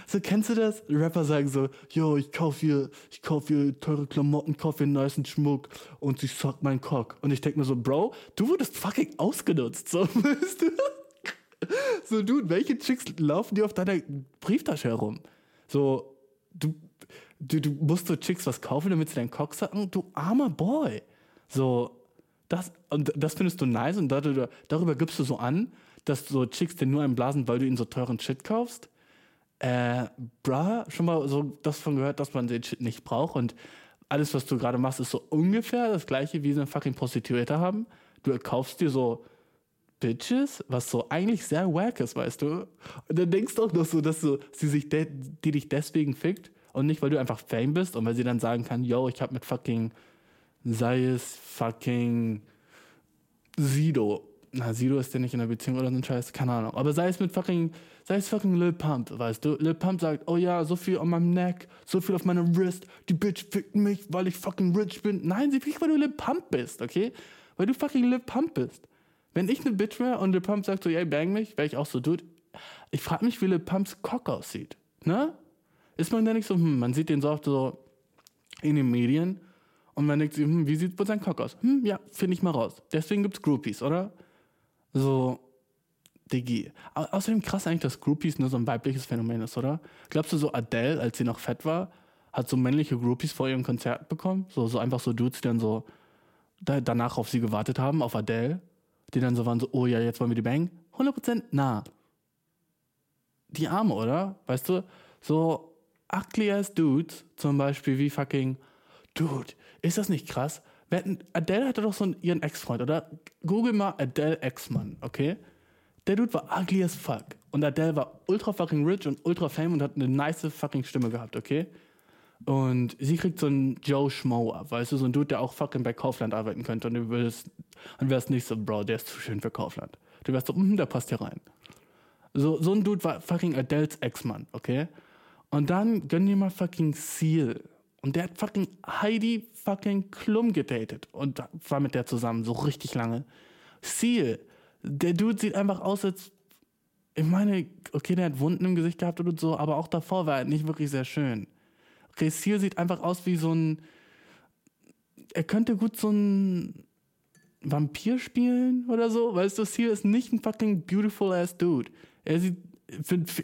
so kennst du das? Rapper sagen so, yo, ich kauf hier, ich kauf hier teure Klamotten, kauf hier niceen Schmuck und sie suckt meinen Cock. Und ich denk mir so, Bro, du wurdest fucking ausgenutzt, so, <laughs> weißt du? So, dude, welche Chicks laufen dir auf deiner Brieftasche herum? So, du, du, du musst so Chicks was kaufen, damit sie deinen Cock sacken? Du armer Boy. So, das, und das findest du nice und darüber, darüber gibst du so an, dass so Chicks dir nur einblasen, weil du ihnen so teuren Shit kaufst. Äh, bra, schon mal so das von gehört, dass man den Shit nicht braucht und alles, was du gerade machst, ist so ungefähr das gleiche, wie sie eine fucking Prostituierte haben. Du kaufst dir so Bitches, was so eigentlich sehr wack ist, weißt du? Und dann denkst du auch noch so, dass so, sie sich die dich deswegen fickt und nicht, weil du einfach Fame bist und weil sie dann sagen kann, yo, ich hab mit fucking sei es fucking Sido na, Sido ist ja nicht in der Beziehung oder so ein Scheiß, keine Ahnung. Aber sei es mit fucking, sei es fucking Lil Pump, weißt du? Lil Pump sagt, oh ja, so viel an meinem Neck, so viel auf meinem Wrist, die Bitch fickt mich, weil ich fucking rich bin. Nein, sie fickt, weil du Lil Pump bist, okay? Weil du fucking Lil Pump bist. Wenn ich eine Bitch wäre und Lil Pump sagt so, ey, bang mich, wäre ich auch so, dude. Ich frage mich, wie Lil Pumps Cock aussieht, ne? Ist man da nicht so, hm, man sieht den so oft so in den Medien und man denkt sich, hm, wie sieht wohl sein Cock aus? Hm, ja, finde ich mal raus. Deswegen gibt's Groupies, oder? So, Diggi. Au außerdem krass eigentlich, dass Groupies nur so ein weibliches Phänomen ist, oder? Glaubst du, so Adele, als sie noch fett war, hat so männliche Groupies vor ihrem Konzert bekommen? So, so einfach so Dudes, die dann so da, danach auf sie gewartet haben, auf Adele? Die dann so waren so, oh ja, jetzt wollen wir die Bang? 100% na. Die Arme, oder? Weißt du? So ugly ass Dudes, zum Beispiel wie fucking, Dude, ist das nicht krass? Adele hatte doch so einen, ihren Ex-Freund, oder? Google mal Adele Ex-Mann, okay? Der Dude war ugly as fuck. Und Adele war ultra fucking rich und ultra fame und hat eine nice fucking Stimme gehabt, okay? Und sie kriegt so einen Joe Schmo ab, weißt du, so ein Dude, der auch fucking bei Kaufland arbeiten könnte. Und du würdest, dann wärst nicht so, Bro, der ist zu schön für Kaufland. Du wärst so, hm, der passt hier rein. So, so ein Dude war fucking Adeles Ex-Mann, okay? Und dann gönn dir mal fucking Seal. Und der hat fucking Heidi fucking Klum gedatet und war mit der zusammen, so richtig lange. Seal, der Dude sieht einfach aus, als. Ich meine, okay, der hat Wunden im Gesicht gehabt und so, aber auch davor war er nicht wirklich sehr schön. Okay, Seal sieht einfach aus wie so ein. Er könnte gut so ein Vampir spielen oder so. Weißt du, Seal ist nicht ein fucking beautiful ass Dude. Er sieht.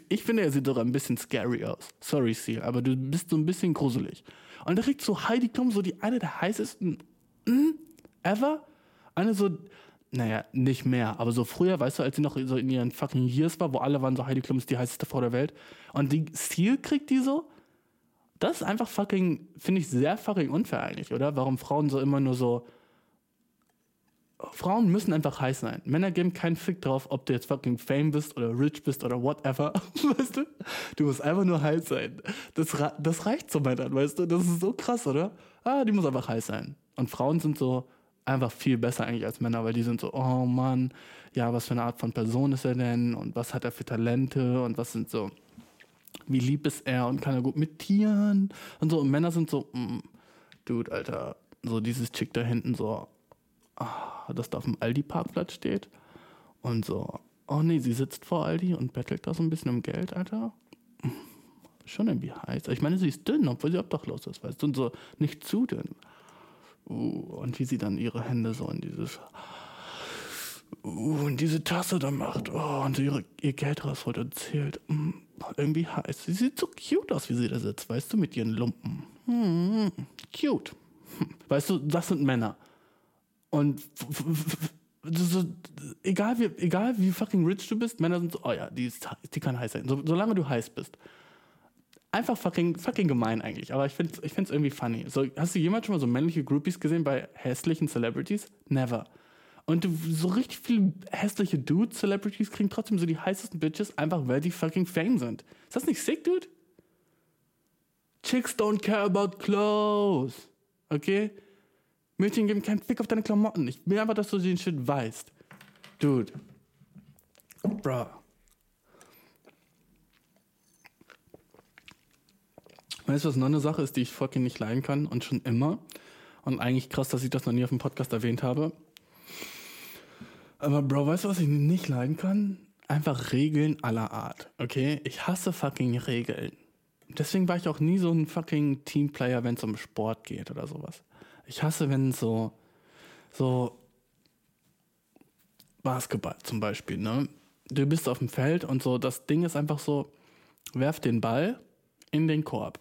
Ich finde, er sieht sogar ein bisschen scary aus. Sorry, Seal, aber du bist so ein bisschen gruselig. Und da kriegt so Heidi Klum so die eine der heißesten mm, ever. Eine so, naja, nicht mehr, aber so früher, weißt du, als sie noch so in ihren fucking Years war, wo alle waren so, Heidi Klum ist die heißeste Frau der Welt. Und die Seal kriegt die so. Das ist einfach fucking, finde ich sehr fucking unfair eigentlich, oder? Warum Frauen so immer nur so. Frauen müssen einfach heiß sein. Männer geben keinen Fick drauf, ob du jetzt fucking fame bist oder rich bist oder whatever. <laughs> Weißt du? Du musst einfach nur heiß sein. Das, das reicht zu Männern, weißt du? Das ist so krass, oder? Ah, die muss einfach heiß sein. Und Frauen sind so einfach viel besser eigentlich als Männer, weil die sind so, oh Mann, ja, was für eine Art von Person ist er denn? Und was hat er für Talente? Und was sind so wie lieb ist er und kann er gut mit Tieren und so. Und Männer sind so, mm, Dude, Alter, so dieses Chick da hinten so, ah, das da auf dem Aldi-Parkplatz steht und so, oh nee, sie sitzt vor Aldi und bettelt da so ein bisschen um Geld, Alter. Mm, Schon irgendwie heiß. Ich meine, sie ist dünn, obwohl sie obdachlos ist, weißt du, und so nicht zu dünn. Uh, und wie sie dann ihre Hände so in dieses uh, und diese Tasse da macht oh, und ihre, ihr Geld rausholt und zählt. Mm, irgendwie heiß. Sie sieht so cute aus, wie sie da sitzt, weißt du, mit ihren Lumpen. Hm, cute. Hm, Weißt du, das sind Männer. Und so, egal, wie, egal wie fucking rich du bist, Männer sind so, oh ja, die, ist, die kann heiß sein. So, solange du heiß bist. Einfach fucking, fucking gemein eigentlich. Aber ich finde ich irgendwie funny. So, hast du jemals schon mal so männliche Groupies gesehen bei hässlichen Celebrities? Never. Und so richtig viele hässliche Dude-Celebrities kriegen trotzdem so die heißesten Bitches, einfach weil die fucking Fame sind. Ist das nicht sick, Dude? Chicks don't care about clothes. Okay? Mädchen geben keinen Fick auf deine Klamotten. Ich will einfach, dass du den Shit weißt. Dude. Bruh. Weißt du, was noch eine Sache ist, die ich fucking nicht leiden kann und schon immer? Und eigentlich krass, dass ich das noch nie auf dem Podcast erwähnt habe. Aber Bro, weißt du, was ich nicht leiden kann? Einfach Regeln aller Art, okay? Ich hasse fucking Regeln. Deswegen war ich auch nie so ein fucking Teamplayer, wenn es um Sport geht oder sowas. Ich hasse, wenn so, so Basketball zum Beispiel, ne? Du bist auf dem Feld und so, das Ding ist einfach so, werf den Ball in den Korb.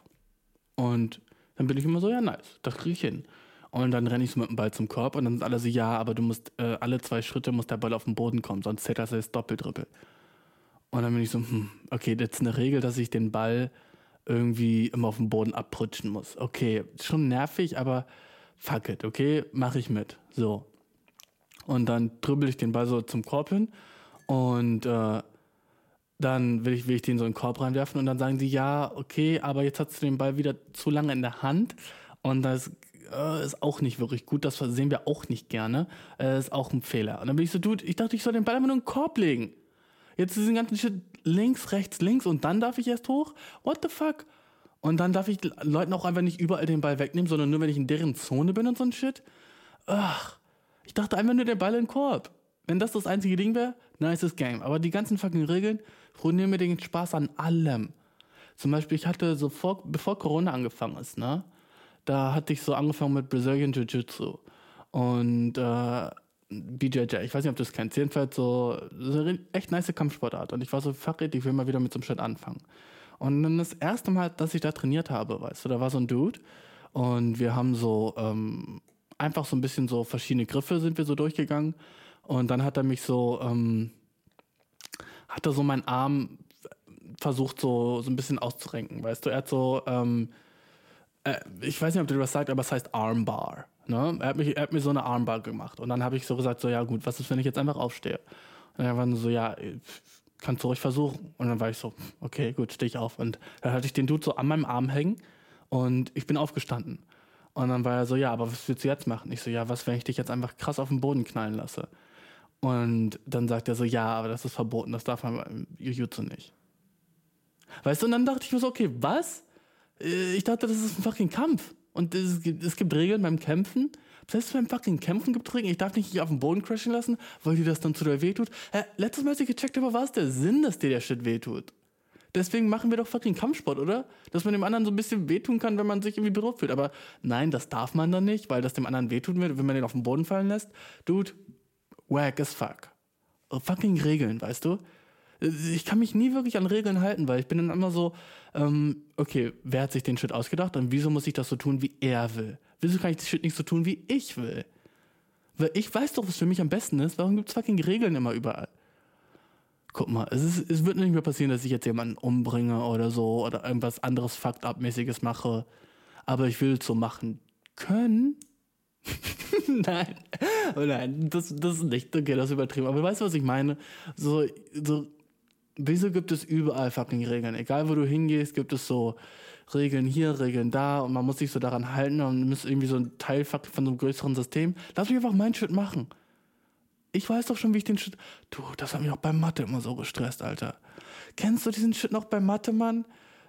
Und dann bin ich immer so, ja, nice, das kriege ich hin. Und dann renne ich so mit dem Ball zum Korb und dann sind alle so, ja, aber du musst, äh, alle zwei Schritte muss der Ball auf den Boden kommen, sonst zählt das als Doppeldribbel. Und dann bin ich so, hm, okay, das ist eine Regel, dass ich den Ball irgendwie immer auf den Boden abrutschen muss. Okay, schon nervig, aber fuck it, okay, mache ich mit. So. Und dann dribbel ich den Ball so zum Korb hin und äh, dann will ich, will ich den so in den Korb reinwerfen und dann sagen die, ja, okay, aber jetzt hast du den Ball wieder zu lange in der Hand und das äh, ist auch nicht wirklich gut. Das sehen wir auch nicht gerne. Äh, ist auch ein Fehler. Und dann bin ich so, Dude, ich dachte, ich soll den Ball einfach nur in den Korb legen. Jetzt diesen ganzen Shit links, rechts, links und dann darf ich erst hoch? What the fuck? Und dann darf ich Leuten auch einfach nicht überall den Ball wegnehmen, sondern nur, wenn ich in deren Zone bin und so ein Shit. Ach, ich dachte einfach nur der Ball in den Korb. Wenn das das einzige Ding wäre, nices Game. Aber die ganzen fucking Regeln ruinieren mir den Spaß an allem. Zum Beispiel, ich hatte so vor, bevor Corona angefangen ist, ne? Da hatte ich so angefangen mit Brazilian Jiu-Jitsu. Und äh, BJJ, ich weiß nicht, ob du das kennst, jedenfalls so, so echt nice Kampfsportart. Und ich war so, fuck it, ich will mal wieder mit so einem Shit anfangen. Und dann das erste Mal, dass ich da trainiert habe, weißt du, da war so ein Dude und wir haben so ähm, einfach so ein bisschen so verschiedene Griffe sind wir so durchgegangen. Und dann hat er mich so, ähm, hat er so meinen Arm versucht so, so ein bisschen auszurenken, weißt du, er hat so, ähm, äh, ich weiß nicht, ob du das sagst, aber es heißt Armbar. Ne? Er, hat mich, er hat mir so eine Armbar gemacht. Und dann habe ich so gesagt, so, ja gut, was ist, wenn ich jetzt einfach aufstehe? Und er war so, ja, kannst du ruhig versuchen. Und dann war ich so, okay, gut, stehe ich auf. Und dann hatte ich den Dude so an meinem Arm hängen und ich bin aufgestanden. Und dann war er so, ja, aber was willst du jetzt machen? Ich so, ja, was, wenn ich dich jetzt einfach krass auf den Boden knallen lasse? Und dann sagt er so, ja, aber das ist verboten, das darf man im Jujutsu nicht. Weißt du, und dann dachte ich mir so, okay, was? Äh, Ich dachte, das ist ein fucking Kampf. Und es gibt, es gibt Regeln beim Kämpfen. Selbst beim fucking Kämpfen gibt. Ich darf dich nicht auf den Boden crashen lassen, weil dir das dann zu doll wehtut. Hä, letztes Mal, als ich gecheckt habe, war es der Sinn, dass dir der Shit wehtut. Deswegen machen wir doch fucking Kampfsport, oder? Dass man dem anderen so ein bisschen wehtun kann, wenn man sich irgendwie berührt fühlt. Aber nein, das darf man dann nicht, weil das dem anderen wehtun wird, wenn man den auf den Boden fallen lässt. Dude, wack as fuck. Fucking Regeln, weißt du? Ich kann mich nie wirklich an Regeln halten, weil ich bin dann immer so, ähm, okay, wer hat sich den Shit ausgedacht und wieso muss ich das so tun, wie er will? Wieso kann ich das Shit nicht so tun, wie ich will? Weil ich weiß doch, was für mich am besten ist. Warum gibt's fucking Regeln immer überall? Guck mal, es, ist, es wird nicht mehr passieren, dass ich jetzt jemanden umbringe oder so oder irgendwas anderes Fucked-up-mäßiges mache. Aber ich will es so machen können. <laughs> nein, oh nein, das, das ist nicht, okay, das ist übertrieben. Aber weißt du, was ich meine? So, so, wieso gibt es überall fucking Regeln? Egal, wo du hingehst, gibt es so Regeln hier, Regeln da und man muss sich so daran halten und muss irgendwie so ein Teil von so einem größeren System. Lass mich einfach meinen Shit machen. Ich weiß doch schon, wie ich den Shit. Du, das hat mich auch bei Mathe immer so gestresst, Alter. Kennst du diesen Shit noch bei Mathe, Mann?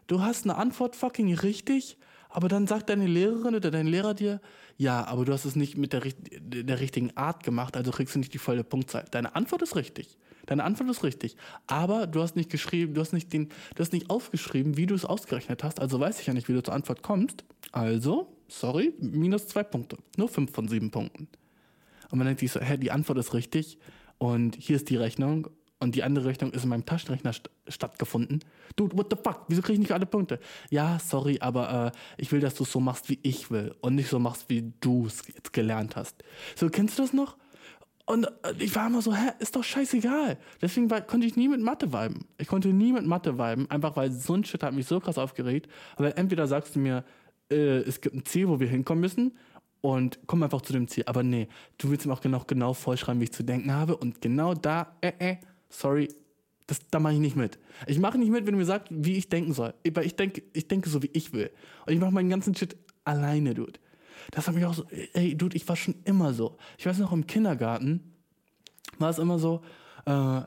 Du hast eine Antwort fucking richtig, aber dann sagt deine Lehrerin oder dein Lehrer dir, ja, aber du hast es nicht mit der, der richtigen Art gemacht, also kriegst du nicht die volle Punktzahl. Deine Antwort ist richtig. Deine Antwort ist richtig. Aber du hast nicht geschrieben, du hast nicht den, du hast nicht aufgeschrieben, wie du es ausgerechnet hast, also weiß ich ja nicht, wie du zur Antwort kommst. Also, sorry, minus zwei Punkte. Nur fünf von sieben Punkten. Und man denkt sich so, hä, die Antwort ist richtig und hier ist die Rechnung und die andere Rechnung ist in meinem Taschenrechner st stattgefunden. Dude, what the fuck? Wieso kriege ich nicht alle Punkte? Ja, sorry, aber äh, ich will, dass du es so machst, wie ich will und nicht so machst, wie du es jetzt gelernt hast. So, kennst du das noch? Und äh, ich war immer so, hä, ist doch scheißegal. Deswegen war, konnte ich nie mit Mathe viben. Ich konnte nie mit Mathe viben, einfach weil so ein Shit hat mich so krass aufgeregt. Weil entweder sagst du mir, äh, es gibt ein Ziel, wo wir hinkommen müssen und komm einfach zu dem Ziel. Aber nee, du willst mir auch genau, genau vorschreiben, wie ich zu denken habe. Und genau da, äh, äh, sorry, das, da mache ich nicht mit. Ich mache nicht mit, wenn du mir sagst, wie ich denken soll. Weil ich denke, ich denke so, wie ich will. Und ich mache meinen ganzen Shit alleine, Dude. Das hat mich auch so, ey, Dude, ich war schon immer so. Ich weiß noch, im Kindergarten war es immer so, äh,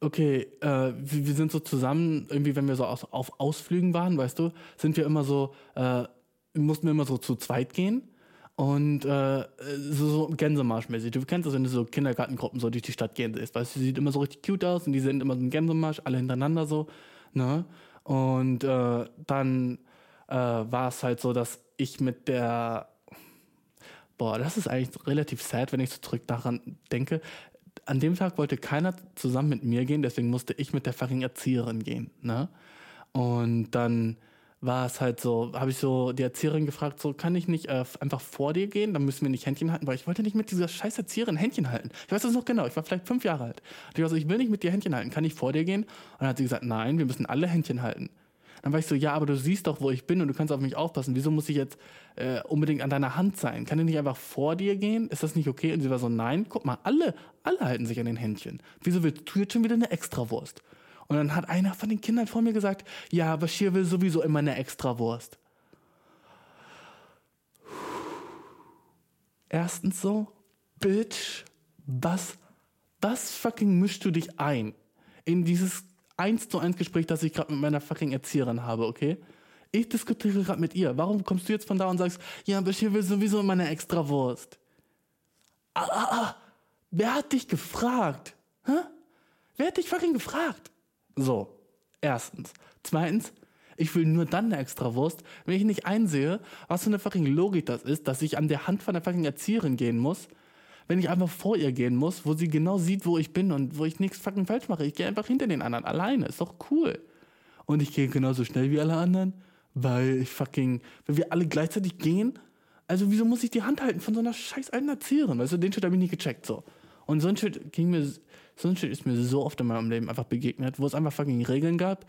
okay, äh, wir, sind so zusammen, irgendwie, wenn wir so aus, auf Ausflügen waren, weißt du, sind wir immer so, äh, mussten wir immer so zu zweit gehen. Und äh, so, so Gänsemarsch-mäßig. Du kennst das, wenn du so Kindergartengruppen so durch die Stadt gehen siehst. Weißt du, die sieht immer so richtig cute aus und die sind immer so ein Gänsemarsch, alle hintereinander so. Ne? Und äh, dann äh, war es halt so, dass ich mit der Boah, das ist eigentlich relativ sad, wenn ich so zurück daran denke. An dem Tag wollte keiner zusammen mit mir gehen, deswegen musste ich mit der fucking Erzieherin gehen. Ne? Und dann war es halt so, habe ich so die Erzieherin gefragt, so kann ich nicht äh, einfach vor dir gehen, dann müssen wir nicht Händchen halten, weil ich wollte nicht mit dieser scheiß Erzieherin Händchen halten. Ich weiß das noch genau, ich war vielleicht fünf Jahre alt. Und ich war so, ich will nicht mit dir Händchen halten, kann ich vor dir gehen? Und dann hat sie gesagt, nein, wir müssen alle Händchen halten. Dann war ich so, ja, aber du siehst doch, wo ich bin und du kannst auf mich aufpassen. Wieso muss ich jetzt äh, unbedingt an deiner Hand sein? Kann ich nicht einfach vor dir gehen? Ist das nicht okay? Und sie war so, nein, guck mal, alle, alle halten sich an den Händchen. Wieso willst du jetzt schon wieder eine Extrawurst? Und dann hat einer von den Kindern vor mir gesagt, ja, Bashir will sowieso immer eine Extrawurst. Erstens so, Bitch, was, was fucking mischst du dich ein in dieses 1 zu 1 Gespräch, das ich gerade mit meiner fucking Erzieherin habe, okay? Ich diskutiere gerade mit ihr. Warum kommst du jetzt von da und sagst, ja, Bashir will sowieso meine Extrawurst? Ah, ah, ah. Wer hat dich gefragt? Hä? Wer hat dich fucking gefragt? So, erstens. Zweitens, ich will nur dann eine Extrawurst, wenn ich nicht einsehe, was für eine fucking Logik das ist, dass ich an der Hand von der fucking Erzieherin gehen muss, wenn ich einfach vor ihr gehen muss, wo sie genau sieht, wo ich bin und wo ich nichts fucking falsch mache. Ich gehe einfach hinter den anderen alleine. Ist doch cool. Und ich gehe genauso schnell wie alle anderen, weil ich fucking, wenn wir alle gleichzeitig gehen, also wieso muss ich die Hand halten von so einer scheiß alten Erzieherin? Weißt du, den Shit habe ich nie gecheckt, so. Und so ein Shit ging mir, so ein Shit ist mir so oft in meinem Leben einfach begegnet, wo es einfach fucking Regeln gab,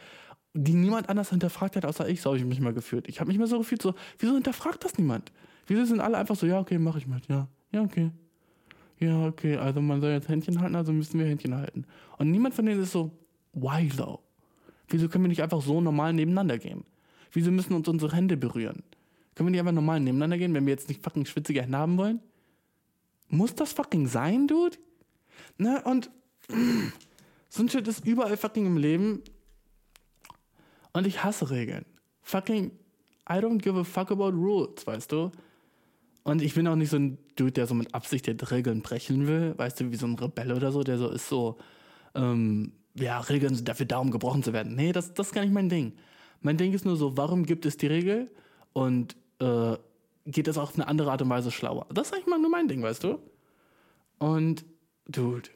die niemand anders hinterfragt hat, außer ich, so habe ich mich mal gefühlt. Ich habe mich mal so gefühlt, so, wieso hinterfragt das niemand? Wieso sind alle einfach so, ja, okay, mach ich mit, ja, ja, okay. Ja, okay, also man soll jetzt Händchen halten, also müssen wir Händchen halten. Und niemand von denen ist so, why though? Wieso können wir nicht einfach so normal nebeneinander gehen? Wieso müssen uns unsere Hände berühren? Können wir nicht einfach normal nebeneinander gehen, wenn wir jetzt nicht fucking schwitzige Hände haben wollen? Muss das fucking sein, Dude? Ne, und <clears throat> so ein Shit ist überall fucking im Leben. Und ich hasse Regeln. Fucking, I don't give a fuck about rules, weißt du? Und ich bin auch nicht so ein Dude, der so mit Absicht jetzt Regeln brechen will, weißt du, wie so ein Rebell oder so, der so ist so, ähm, ja, Regeln sind dafür da, um gebrochen zu werden. Nee, das, das ist gar nicht mein Ding. Mein Ding ist nur so, warum gibt es die Regel und äh, geht es auf eine andere Art und Weise schlauer? Das ist eigentlich mal nur mein Ding, weißt du? Und, Dude.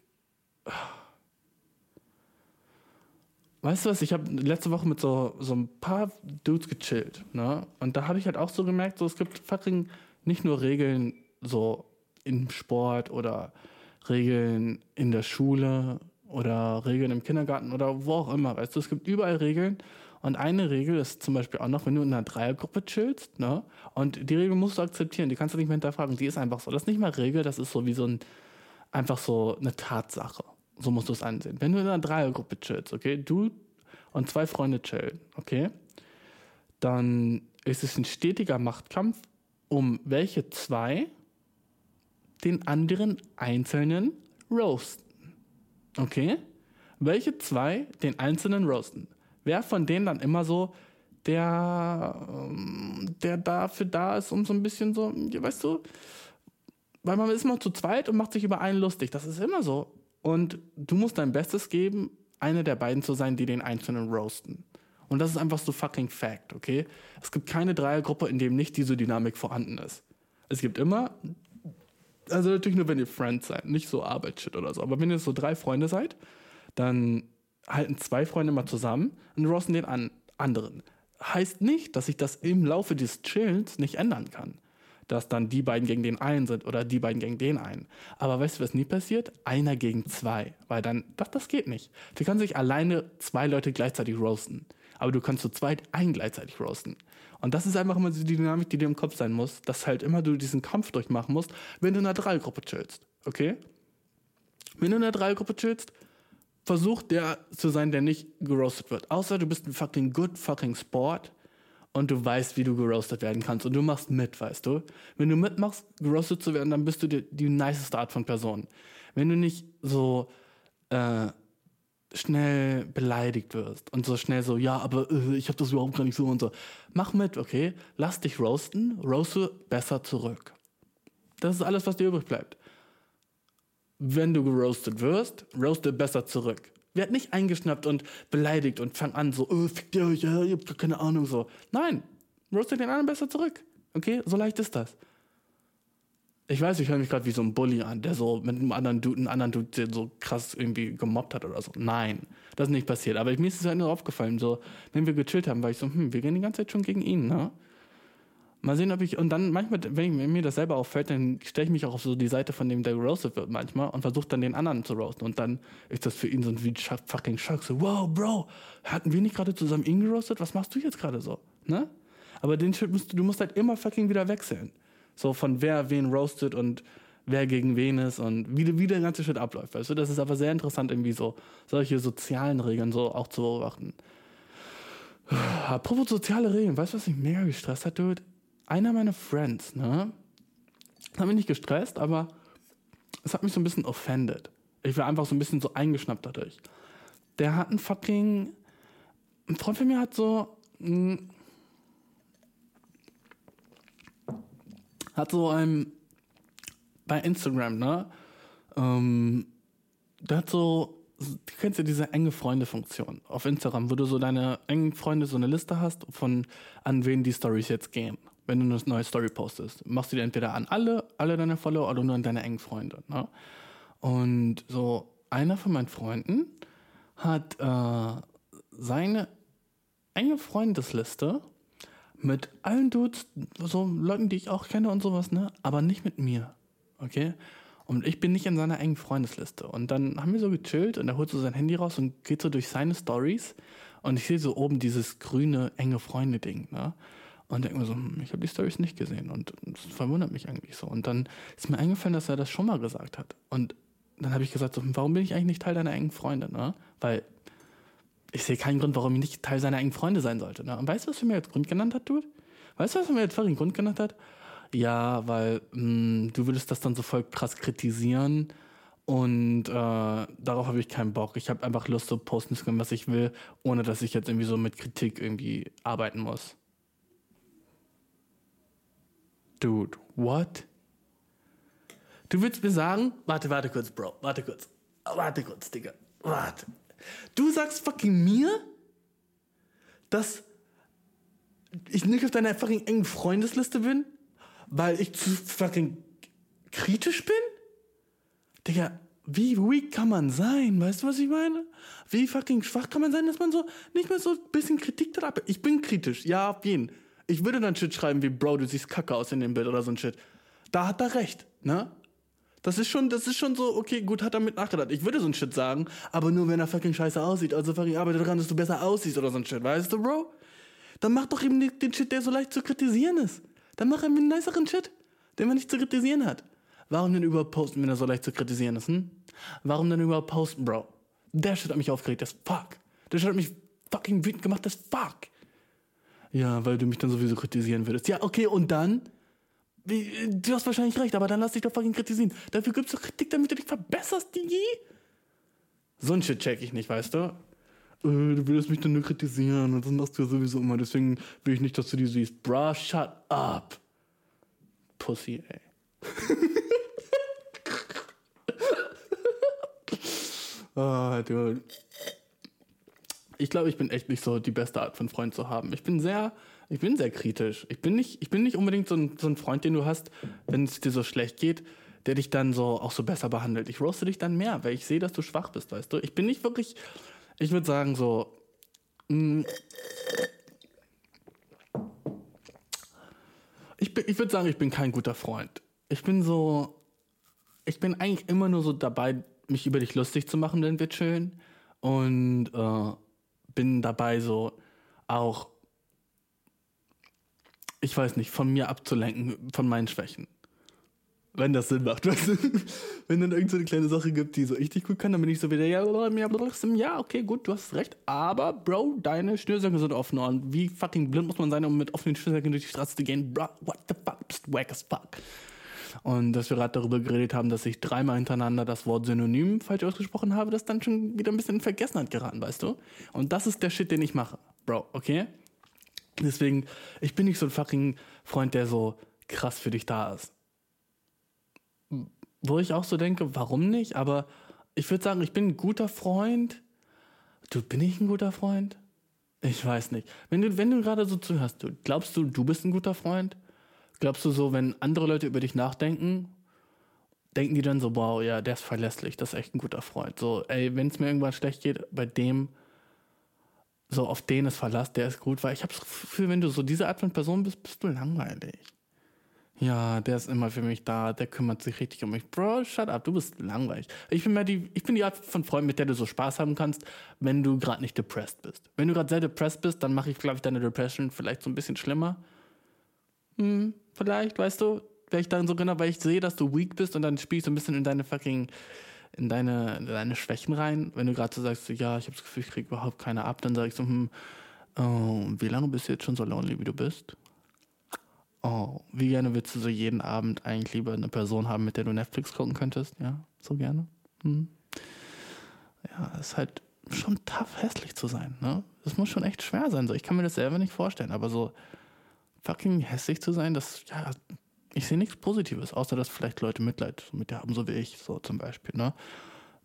Weißt du was, ich habe letzte Woche mit so, so ein paar Dudes gechillt, ne? Und da habe ich halt auch so gemerkt, so es gibt fucking nicht nur Regeln so im Sport oder Regeln in der Schule oder Regeln im Kindergarten oder wo auch immer, weißt du, es gibt überall Regeln. Und eine Regel ist zum Beispiel auch noch, wenn du in einer Dreiergruppe chillst, ne? Und die Regel musst du akzeptieren, die kannst du nicht mehr hinterfragen, die ist einfach so. Das ist nicht mal Regel, das ist so wie so ein, einfach so eine Tatsache. So musst du es ansehen. Wenn du in einer Dreiergruppe chillst, okay, du und zwei Freunde chillen, okay, dann ist es ein stetiger Machtkampf, um welche zwei den anderen einzelnen roasten. Okay? Welche zwei den einzelnen roasten? Wer von denen dann immer so der, ähm, der dafür da ist, um so ein bisschen so, weißt du, weil man ist immer zu zweit und macht sich über einen lustig. Das ist immer so. Und du musst dein Bestes geben, eine der beiden zu sein, die den Einzelnen roasten. Und das ist einfach so fucking Fact, okay? Es gibt keine Dreiergruppe, in dem nicht diese Dynamik vorhanden ist. Es gibt immer, also natürlich nur, wenn ihr Friends seid, nicht so Arbeitsshit oder so, aber wenn ihr so drei Freunde seid, dann halten zwei Freunde mal zusammen und roasten den an anderen. Heißt nicht, dass sich das im Laufe des Chillens nicht ändern kann dass dann die beiden gegen den einen sind oder die beiden gegen den einen. Aber weißt du, was nie passiert? Einer gegen zwei. Weil dann, das, das geht nicht. Du kannst sich alleine zwei Leute gleichzeitig roasten. Aber du kannst zu zweit einen gleichzeitig roasten. Und das ist einfach immer die Dynamik, die dir im Kopf sein muss, dass halt immer du diesen Kampf durchmachen musst, wenn du in einer Dreiergruppe chillst. Okay? Wenn du in einer Dreiergruppe chillst, versuch der zu sein, der nicht geroastet wird. Außer du bist ein fucking good fucking Sport und du weißt, wie du geroastet werden kannst und du machst mit, weißt du? Wenn du mitmachst, geroastet zu werden, dann bist du die, die niceste Art von Person. Wenn du nicht so äh, schnell beleidigt wirst und so schnell so, ja, aber äh, ich habe das überhaupt gar nicht so und so. Mach mit, okay? Lass dich roasten, roaste besser zurück. Das ist alles, was dir übrig bleibt. Wenn du geroastet wirst, roaste besser zurück. Werd nicht eingeschnappt und beleidigt und fang an so, fickt ihr euch, ja, ihr habt keine Ahnung, so. Nein, roaste den anderen besser zurück. Okay, so leicht ist das. Ich weiß, ich höre mich gerade wie so ein Bully an, der so mit einem anderen Dude, einen anderen Dude so krass irgendwie gemobbt hat oder so. Nein, das ist nicht passiert. Aber mir ist es halt nur aufgefallen, so, wenn wir gechillt haben, war ich so, hm, wir gehen die ganze Zeit schon gegen ihn, ne? Mal sehen, ob ich, und dann manchmal, wenn, ich, wenn mir das selber auffällt, dann stelle ich mich auch auf so die Seite von dem, der geroastet wird manchmal und versuche dann den anderen zu roasten. Und dann ist das für ihn so ein wie fucking Schock. So, wow, Bro, hatten wir nicht gerade zusammen ihn geroastet? Was machst du jetzt gerade so? Ne? Aber den Shit musst du, du musst halt immer fucking wieder wechseln. So von wer wen roastet und wer gegen wen ist und wie, wie der ganze Shit abläuft. Weißt du, das ist aber sehr interessant, irgendwie so solche sozialen Regeln so auch zu beobachten. Apropos soziale Regeln, weißt du, was mich mega gestresst hat, Dude? einer meiner Friends, ne, Das hat mich nicht gestresst, aber es hat mich so ein bisschen offended. Ich war einfach so ein bisschen so eingeschnappt dadurch. Der hat ein fucking. Ein Freund von mir hat so. Ein, hat so ein. Bei Instagram, ne? Ähm, der hat so. Du kennst ja diese enge Freunde-Funktion auf Instagram, wo du so deine engen Freunde so eine Liste hast, von an wen die Stories jetzt gehen. Wenn du eine neue Story postest, machst du die entweder an alle, alle deine Follower oder nur an deine engen Freunde. Ne? Und so einer von meinen Freunden hat äh, seine enge Freundesliste mit allen Dudes, so Leuten, die ich auch kenne und sowas, ne? Aber nicht mit mir. Okay? Und ich bin nicht in seiner engen Freundesliste. Und dann haben wir so gechillt und er holt so sein Handy raus und geht so durch seine Stories. Und ich sehe so oben dieses grüne, enge Freunde-Ding, ne? Und denke mir so, hm, ich habe die Stories nicht gesehen. Und das verwundert mich eigentlich so. Und dann ist mir eingefallen, dass er das schon mal gesagt hat. Und dann habe ich gesagt, so, warum bin ich eigentlich nicht Teil deiner engen Freunde, ne? Weil ich sehe keinen Grund, warum ich nicht Teil seiner engen Freunde sein sollte. Ne? Und weißt du, was er mir jetzt Grund genannt hat, Dude? Weißt du, was er mir jetzt vorhin Grund genannt hat? Ja, weil mh, du würdest das dann so voll krass kritisieren und äh, darauf habe ich keinen Bock. Ich habe einfach Lust, so posten zu können, was ich will, ohne dass ich jetzt irgendwie so mit Kritik irgendwie arbeiten muss. Dude, what? Du willst mir sagen, warte, warte kurz, Bro, warte kurz. Warte kurz, Digga. Warte. Du sagst fucking mir, dass ich nicht auf deiner fucking engen Freundesliste bin, weil ich zu fucking kritisch bin? Digga, wie weak kann man sein? Weißt du, was ich meine? Wie fucking schwach kann man sein, dass man so nicht mehr so ein bisschen Kritik da? Ich bin kritisch, ja, auf jeden. Ich würde dann Shit schreiben wie, Bro, du siehst kacke aus in dem Bild oder so ein Shit. Da hat er recht, ne? Das ist schon, das ist schon so, okay, gut, hat er mit nachgedacht. Ich würde so ein Shit sagen, aber nur wenn er fucking scheiße aussieht. Also fucking arbeite daran, dass du besser aussiehst oder so ein Shit, weißt du, Bro? Dann mach doch eben den Shit, der so leicht zu kritisieren ist. Dann mach eben einen niceren Shit, den man nicht zu kritisieren hat. Warum denn überhaupt posten, wenn er so leicht zu kritisieren ist, hm? Warum denn überhaupt posten, Bro? Der Shit hat mich aufgeregt, das fuck. Der Shit hat mich fucking wütend gemacht, das fuck. Ja, weil du mich dann sowieso kritisieren würdest. Ja, okay, und dann? Wie, du hast wahrscheinlich recht, aber dann lass dich doch fucking kritisieren. Dafür gibt's doch Kritik, damit du dich verbesserst, Digi. So ein Shit check ich nicht, weißt du? Äh, du würdest mich dann nur kritisieren und das machst du ja sowieso immer. Deswegen will ich nicht, dass du die siehst. Bra, shut up. Pussy, ey. <laughs> Ah, dude. Ich glaube, ich bin echt nicht so die beste Art von Freund zu haben. Ich bin sehr, ich bin sehr kritisch. Ich bin nicht, ich bin nicht unbedingt so ein, so ein Freund, den du hast, wenn es dir so schlecht geht, der dich dann so auch so besser behandelt. Ich roaste dich dann mehr, weil ich sehe, dass du schwach bist, weißt du. Ich bin nicht wirklich, ich würde sagen so, mh, ich, ich würde sagen, ich bin kein guter Freund. Ich bin so, ich bin eigentlich immer nur so dabei, mich über dich lustig zu machen, wenn wir chillen. Und äh, bin dabei so auch, ich weiß nicht, von mir abzulenken, von meinen Schwächen. Wenn das Sinn macht, <laughs> weißt du? Wenn dann irgend so eine kleine Sache gibt, die so ich nicht gut kann, dann bin ich so wieder, ja, ja, okay, gut, du hast recht, aber, Bro, deine Schnürsenkel sind offen und wie fucking blind muss man sein, um mit offenen Schnürsenkeln durch die Straße zu gehen? Bro, what the fuck, bist wack as fuck. Und dass wir gerade darüber geredet haben, dass ich dreimal hintereinander das Wort Synonym falsch ausgesprochen habe, das dann schon wieder ein bisschen in Vergessenheit geraten, weißt du? Und das ist der Shit, den ich mache, Bro, okay? Deswegen, ich bin nicht so ein fucking Freund, der so krass für dich da ist. Wo ich auch so denke, warum nicht? Aber ich würde sagen, ich bin ein guter Freund. Du, bin ich ein guter Freund? Ich weiß nicht. Wenn du, wenn du gerade so zuhörst, du, glaubst du, du bist ein guter Freund? Glaubst du so, wenn andere Leute über dich nachdenken, denken die dann so, wow, ja, der ist verlässlich, das ist echt ein guter Freund. So, ey, wenn es mir irgendwann schlecht geht, bei dem, so auf den ist Verlass, der ist gut, weil ich habe das Gefühl, wenn du so diese Art von Person bist, bist du langweilig. Ja, der ist immer für mich da, der kümmert sich richtig um mich. Bro, shut up, du bist langweilig. Ich bin, mehr die, ich bin die Art von Freund, mit der du so Spaß haben kannst, wenn du gerade nicht depressed bist. Wenn du gerade sehr depressed bist, dann mache ich, glaube ich, deine Depression vielleicht so ein bisschen schlimmer. Hm, vielleicht, weißt du, wäre ich dann so genau, weil ich sehe, dass du weak bist und dann spielst du ein bisschen in deine fucking, in deine, in deine Schwächen rein. Wenn du gerade so sagst, ja, ich habe das Gefühl, ich kriege überhaupt keine ab, dann sag ich so, hm, oh, wie lange bist du jetzt schon so lonely, wie du bist? Oh, wie gerne willst du so jeden Abend eigentlich lieber eine Person haben, mit der du Netflix gucken könntest? Ja, so gerne. Hm. Ja, ist halt schon tough, hässlich zu sein, ne? Das muss schon echt schwer sein. So, ich kann mir das selber nicht vorstellen, aber so fucking hässlich zu sein, das, ja, ich sehe nichts Positives, außer dass vielleicht Leute Mitleid mit dir haben, so wie ich, so zum Beispiel, ne?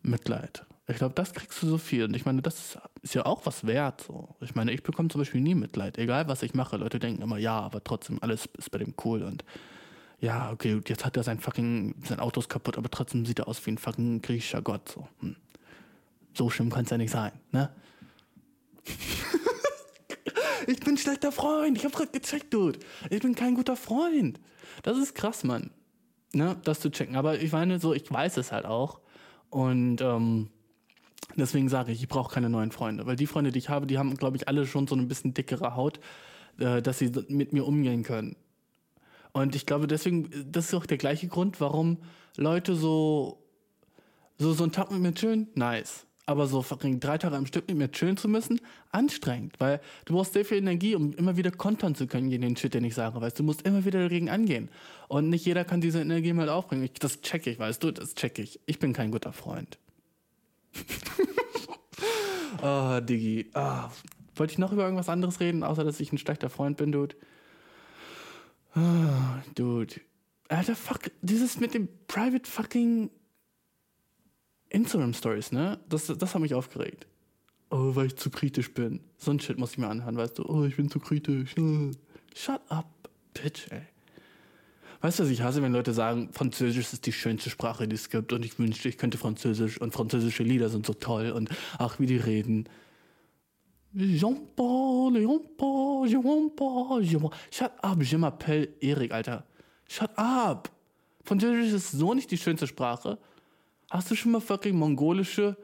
Mitleid. Ich glaube, das kriegst du so viel. Und ich meine, das ist, ist ja auch was wert. So. Ich meine, ich bekomme zum Beispiel nie Mitleid, egal was ich mache. Leute denken immer, ja, aber trotzdem, alles ist bei dem cool. Und ja, okay, jetzt hat er sein fucking, sein Auto ist kaputt, aber trotzdem sieht er aus wie ein fucking griechischer Gott. So, hm. so schlimm kann es ja nicht sein, ne? Ich bin ein schlechter Freund. Ich hab grad gecheckt, Dude. Ich bin kein guter Freund. Das ist krass, Mann. Ne, das zu checken. Aber ich meine, so, ich weiß es halt auch. Und ähm, deswegen sage ich, ich brauche keine neuen Freunde. Weil die Freunde, die ich habe, die haben, glaube ich, alle schon so ein bisschen dickere Haut, äh, dass sie mit mir umgehen können. Und ich glaube, deswegen, das ist auch der gleiche Grund, warum Leute so, so, so einen Tag mit mir chillen, nice. Aber so fucking drei Tage am Stück mit mir chillen zu müssen, anstrengend. Weil du brauchst sehr viel Energie, um immer wieder kontern zu können gegen den Shit, den ich sage. Weißt du, du musst immer wieder dagegen angehen. Und nicht jeder kann diese Energie mal aufbringen. Ich, das check ich, weißt du, das check ich. Ich bin kein guter Freund. <laughs> Ah, Diggi. Ah. Wollte ich noch über irgendwas anderes reden, außer dass ich ein schlechter Freund bin, Dude? Ah, Dude. Alter, fuck. Dieses mit dem Private fucking Instagram Stories, ne? Das, das hat mich aufgeregt. Oh, weil ich zu kritisch bin. So ein Shit muss ich mir anhören, weißt du? Oh, ich bin zu kritisch. <laughs> Shut up, bitch, ey. Weißt du, was ich hasse, wenn Leute sagen, Französisch ist die schönste Sprache, die es gibt und ich wünschte, ich könnte Französisch und französische Lieder sind so toll und ach, wie die reden. Jean-Paul, Jean-Paul, Jean-Paul, Jean-Paul. Shut up, je m'appelle Erik, Alter. Shut up. Französisch ist so nicht die schönste Sprache. Hast du schon mal fucking mongolische.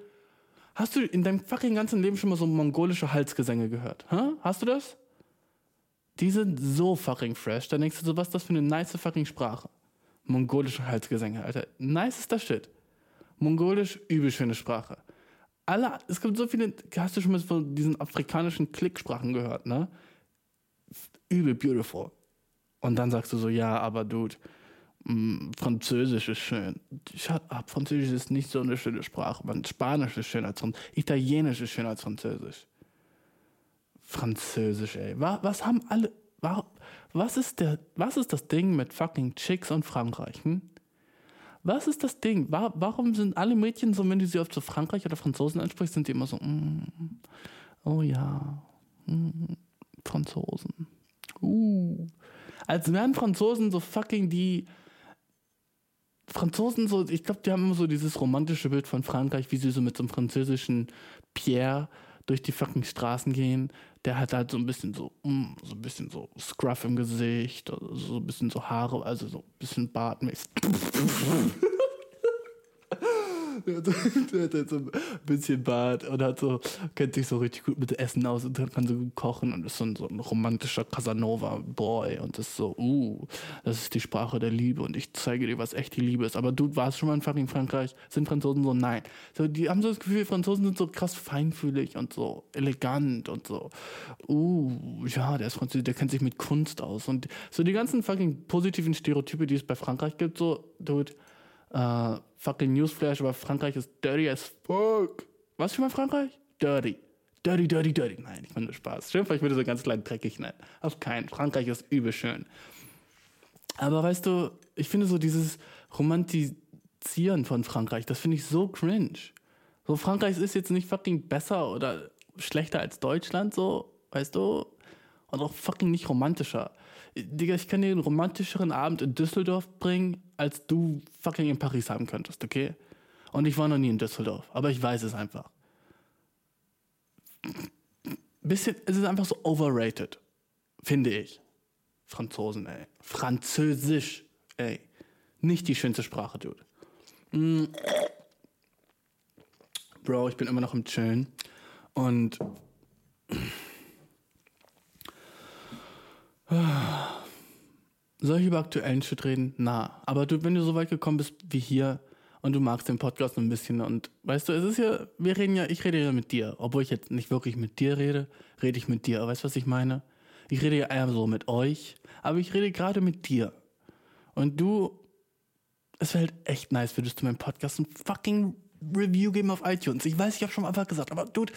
Hast du in deinem fucking ganzen Leben schon mal so mongolische Halsgesänge gehört? Hä? Hast du das? Die sind so fucking fresh. Da denkst du so, was ist das für eine nice fucking Sprache? Mongolische Halsgesänge, Alter. Nice ist das Shit. Mongolisch, übel schöne Sprache. Alle, es gibt so viele, hast du schon mal von diesen afrikanischen Klicksprachen gehört, ne? Übel beautiful. Und dann sagst du so, ja, aber Dude, Französisch ist schön. Shut up, Französisch ist nicht so eine schöne Sprache. Man, Spanisch ist schöner als Französisch. Italienisch ist schöner als Französisch. Französisch, ey. Was, haben alle. wa- Was ist, der, was ist das Ding mit fucking Chicks und Frankreich? Hm? Was ist das Ding? Wa- Warum sind alle Mädchen so, wenn du sie auf so Frankreich oder Franzosen ansprichst, sind die immer so, mm, oh ja, mm, Franzosen. Uh. Als wären Franzosen so fucking die. Franzosen so, ich glaube, die haben immer so dieses romantische Bild von Frankreich, wie sie so mit so einem französischen Pierre durch die fucking Straßen gehen. Der hat halt so ein bisschen so, mm, so ein bisschen so Scruff im Gesicht, so ein bisschen so Haare, also so ein bisschen bartmäßig. <laughs> Der hat, halt so ein bisschen Bart und hat so, kennt sich so richtig gut mit Essen aus und kann so gut kochen und ist so ein, so ein romantischer Casanova-Boy und ist so, uh, das ist die Sprache der Liebe und ich zeige dir, was echte Liebe ist. Aber du warst schon mal in fucking Frankreich? Sind Franzosen so? Nein. So, die haben so das Gefühl, Franzosen sind so krass feinfühlig und so elegant und so, uh, ja, der ist Französisch, der kennt sich mit Kunst aus und so die ganzen fucking positiven Stereotype, die es bei Frankreich gibt, so, dude, äh, fucking Newsflash, aber Frankreich ist dirty as fuck. Was schon mal Frankreich? Dirty. Dirty, dirty, dirty. Nein, ich meine nur Spaß. Schön, vielleicht würde so ganz klein dreckig nennen. Auf keinen. Frankreich ist übel schön. Aber weißt du, ich finde so dieses Romantisieren von Frankreich, das finde ich so cringe. So, Frankreich ist jetzt nicht fucking besser oder schlechter als Deutschland, so, weißt du? Und auch fucking nicht romantischer. Digga, ich kann dir einen romantischeren Abend in Düsseldorf bringen, als du fucking in Paris haben könntest, okay? Und ich war noch nie in Düsseldorf, aber ich weiß es einfach. Bisschen, es ist einfach so overrated, finde ich. Franzosen, ey. Französisch, ey. Nicht die schönste Sprache, Dude. Mm. Bro, ich bin immer noch im Chillen. Und Soll ich über aktuellen Shit reden? Na, aber du, wenn du so weit gekommen bist wie hier und du magst den Podcast ein bisschen und weißt du, es ist ja, wir reden ja, ich rede ja mit dir, obwohl ich jetzt nicht wirklich mit dir rede, rede ich mit dir. Weißt du, was ich meine? Ich rede ja eher so mit euch, aber ich rede gerade mit dir. Und du, es wäre halt echt nice, würdest du meinen Podcast ein fucking Review geben auf iTunes. Ich weiß, ich habe schon einfach gesagt, aber Dude,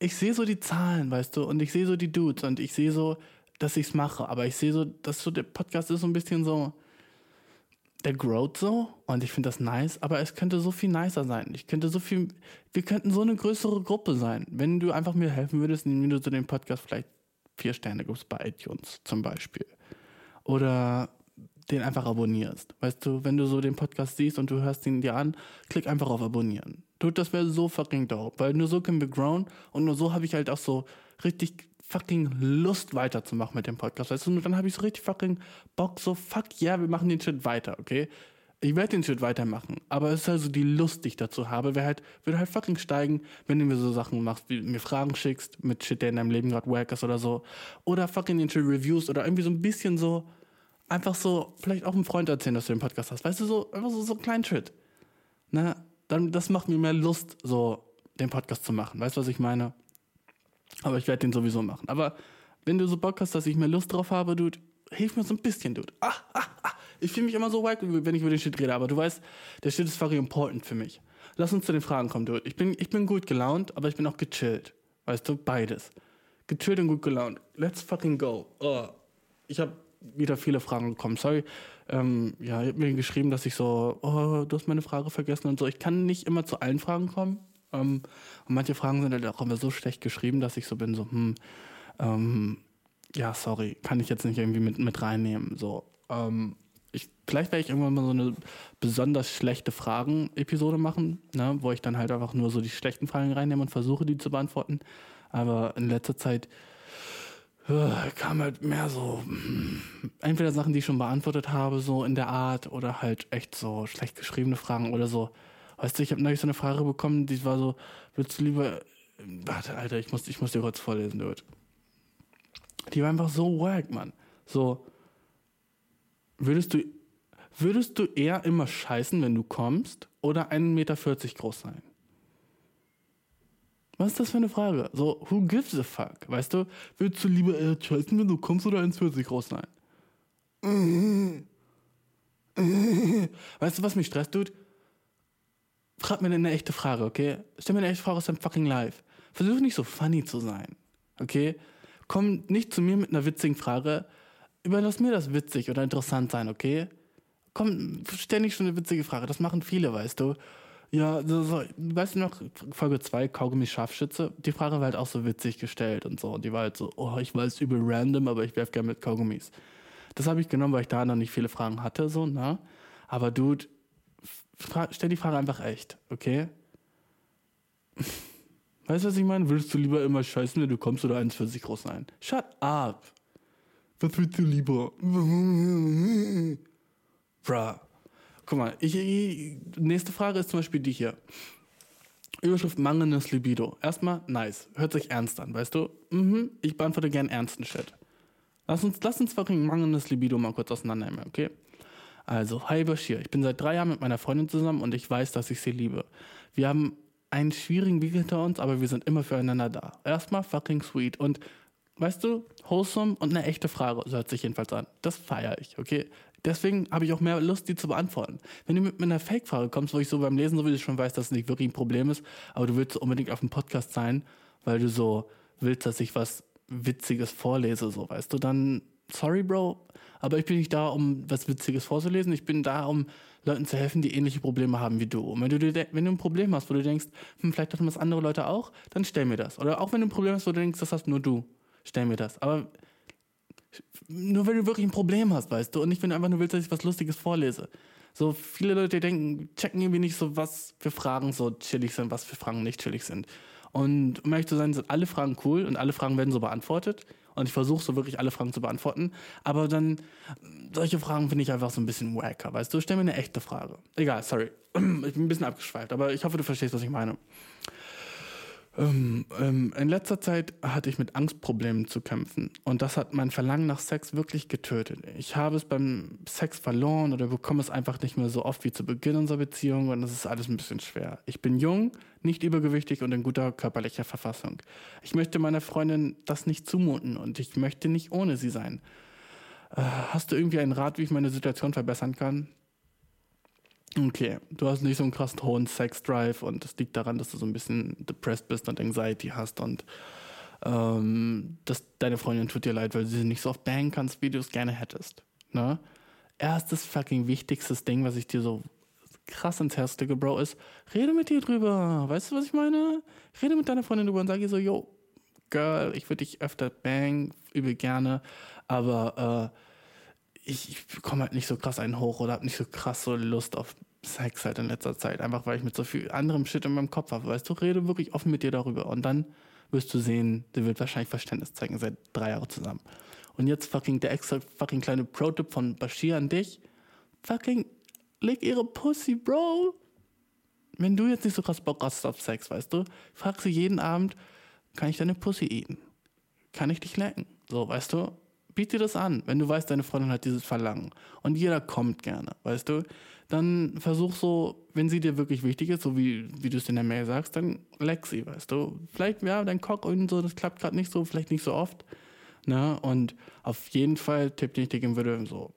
ich sehe so die Zahlen, weißt du, und ich sehe so die Dudes und ich sehe so, dass ich es mache, aber ich sehe so, dass so der Podcast ist so ein bisschen so, der growt so und ich finde das nice, aber es könnte so viel nicer sein. Ich könnte so viel, wir könnten so eine größere Gruppe sein, wenn du einfach mir helfen würdest, indem du zu dem Podcast vielleicht vier Sterne gibst bei iTunes zum Beispiel. Oder den einfach abonnierst. Weißt du, wenn du so den Podcast siehst und du hörst ihn dir an, klick einfach auf Abonnieren. Dude, das wäre so fucking dope, weil nur so können wir grown und nur so habe ich halt auch so richtig fucking Lust weiterzumachen mit dem Podcast. Weißt du, und dann habe ich so richtig fucking Bock, so fuck yeah, wir machen den Shit weiter, okay? Ich werde den Shit weitermachen, aber es ist also die Lust, die ich dazu habe, wäre halt, würde halt fucking steigen, wenn du mir so Sachen machst, wie mir Fragen schickst mit Shit, der in deinem Leben gerade wack ist oder so. Oder fucking den Shit Reviews oder irgendwie so ein bisschen so, einfach so, vielleicht auch einem Freund erzählen, dass du den Podcast hast. Weißt du, so, einfach so, so einen kleinen Shit. Ne? Dann, das macht mir mehr Lust, so den Podcast zu machen. Weißt du, was ich meine? Aber ich werde den sowieso machen. Aber wenn du so Bock hast, dass ich mehr Lust drauf habe, Dude, hilf mir so ein bisschen, Dude. Ah, ah, ah. Ich fühle mich immer so wack, wenn ich über den Shit rede, aber du weißt, der Shit ist very important für mich. Lass uns zu den Fragen kommen, Dude. Ich bin, ich bin gut gelaunt, aber ich bin auch gechillt. Weißt du, beides. Gechillt und gut gelaunt. Let's fucking go. Oh. Ich habe wieder viele Fragen bekommen. Sorry. Ähm, ja, ich habe mir geschrieben, dass ich so, oh, du hast meine Frage vergessen und so. Ich kann nicht immer zu allen Fragen kommen. Ähm, und manche Fragen sind halt auch immer so schlecht geschrieben, dass ich so bin, so, hm, ähm, ja, sorry, kann ich jetzt nicht irgendwie mit, mit reinnehmen. So, ähm, ich, vielleicht werde ich irgendwann mal so eine besonders schlechte Fragen-Episode machen, ne, wo ich dann halt einfach nur so die schlechten Fragen reinnehme und versuche, die zu beantworten. Aber in letzter Zeit äh, kam halt mehr so, hm, entweder Sachen, die ich schon beantwortet habe, so in der Art, oder halt echt so schlecht geschriebene Fragen oder so. Weißt du, ich habe neulich so eine Frage bekommen, die war so, willst du lieber. Warte, Alter, ich muss, ich muss dir kurz vorlesen, Dude. Die war einfach so wack, Mann. So, würdest du, würdest du eher immer scheißen, wenn du kommst, oder 1,40 Meter groß sein? Was ist das für eine Frage? So, who gives a fuck? Weißt du, würdest du lieber eher scheißen, wenn du kommst, oder 1,40 groß sein? Weißt du, was mich stresst, Dude? Frag mir eine echte Frage, okay? Stell mir eine echte Frage aus deinem fucking Live. Versuch nicht so funny zu sein, okay? Komm nicht zu mir mit einer witzigen Frage. Überlass mir das witzig oder interessant sein, okay? Komm, stell nicht schon eine witzige Frage. Das machen viele, weißt du. Ja, so, so, weißt du noch, Folge 2, Kaugummi Scharfschütze? Die Frage war halt auch so witzig gestellt und so. Und die war halt so, oh, ich weiß übel random, aber ich werf gerne mit Kaugummis. Das habe ich genommen, weil ich da noch nicht viele Fragen hatte, so, ne? Aber Dude, fra- stell die Frage einfach echt, okay? <laughs> Weißt du, was ich meine? Würdest du lieber immer scheißen, wenn du kommst oder 1,40 groß sein? Shut up! Was willst du lieber? <laughs> Bruh. Guck mal, ich, ich, nächste Frage ist zum Beispiel die hier. Überschrift mangelndes Libido. Erstmal, nice. Hört sich ernst an, weißt du? Mhm, ich beantworte gern ernsten Shit. Lass uns, lass uns fucking mangelndes Libido mal kurz auseinandernehmen, okay? Also, hi Bashir, ich bin seit drei Jahren mit meiner Freundin zusammen und ich weiß, dass ich sie liebe. Wir haben einen schwierigen Weg hinter uns, aber wir sind immer füreinander da. Erstmal fucking sweet und weißt du, wholesome und eine echte Frage, so hört sich jedenfalls an. Das feiere ich, okay? Deswegen habe ich auch mehr Lust, die zu beantworten. Wenn du mit einer Fake-Frage kommst, wo ich so beim Lesen sowieso schon weiß, dass es nicht wirklich ein Problem ist, aber du willst unbedingt auf dem Podcast sein, weil du so willst, dass ich was Witziges vorlese, so weißt du, dann sorry, Bro, aber ich bin nicht da, um was Witziges vorzulesen. Ich bin da, um Leuten zu helfen, die ähnliche Probleme haben wie du. Und wenn du, dir wenn du ein Problem hast, wo du denkst, hm, vielleicht hatten das andere Leute auch, dann stell mir das. Oder auch wenn du ein Problem hast, wo du denkst, das hast nur du, stell mir das. Aber nur wenn du wirklich ein Problem hast, weißt du, und nicht, wenn du einfach nur willst, dass ich was Lustiges vorlese. So viele Leute denken, checken irgendwie nicht so, was für Fragen so chillig sind, was für Fragen nicht chillig sind. Und um ehrlich zu sein, sind alle Fragen cool und alle Fragen werden so beantwortet. Und ich versuche so wirklich alle Fragen zu beantworten. Aber dann, solche Fragen finde ich einfach so ein bisschen wacker, weißt du? Stell mir eine echte Frage. Egal, sorry. <clears throat> Ich bin ein bisschen abgeschweift, aber ich hoffe, du verstehst, was ich meine. Ähm, ähm, in letzter Zeit hatte ich mit Angstproblemen zu kämpfen und das hat mein Verlangen nach Sex wirklich getötet. Ich habe es beim Sex verloren oder bekomme es einfach nicht mehr so oft wie zu Beginn unserer Beziehung und das ist alles ein bisschen schwer. Ich bin jung, nicht übergewichtig und in guter körperlicher Verfassung. Ich möchte meiner Freundin das nicht zumuten und ich möchte nicht ohne sie sein. Äh, hast du irgendwie einen Rat, wie ich meine Situation verbessern kann? Okay, du hast nicht so einen krassen hohen Sex-Drive und das liegt daran, dass du so ein bisschen depressed bist und Anxiety hast und ähm, dass deine Freundin tut dir leid, weil sie nicht so oft bangen kannst, wie du es gerne hättest. Ne? Erstes fucking wichtigstes Ding, was ich dir so krass ins Herz lege, Bro, ist, rede mit dir drüber. Weißt du, was ich meine? Rede mit deiner Freundin drüber und sag ihr so, yo, Girl, ich würde dich öfter bang, übel gerne, aber äh, ich, ich bekomme halt nicht so krass einen hoch oder habe nicht so krass so Lust auf Sex halt in letzter Zeit. Einfach weil ich mit so viel anderem Shit in meinem Kopf habe. Weißt du, rede wirklich offen mit dir darüber. Und dann wirst du sehen, der wird wahrscheinlich Verständnis zeigen, seit drei Jahren zusammen. Und jetzt fucking der extra fucking kleine Pro-Tipp von Bashir an dich. Fucking leg ihre Pussy, Bro. Wenn du jetzt nicht so krass Bock hast auf Sex, weißt du, frag sie jeden Abend, kann ich deine Pussy eaten? Kann ich dich lecken? So, weißt du? biet dir das an, wenn du weißt, deine Freundin hat dieses Verlangen. Und jeder kommt gerne, weißt du? Dann versuch so, wenn sie dir wirklich wichtig ist, so wie, wie du es in der Mail sagst, dann leck sie, weißt du? Vielleicht, ja, dein Cock und so, das klappt gerade nicht so, vielleicht nicht so oft. Ne? Und auf jeden Fall, Tipp, den ich dir geben würde, so,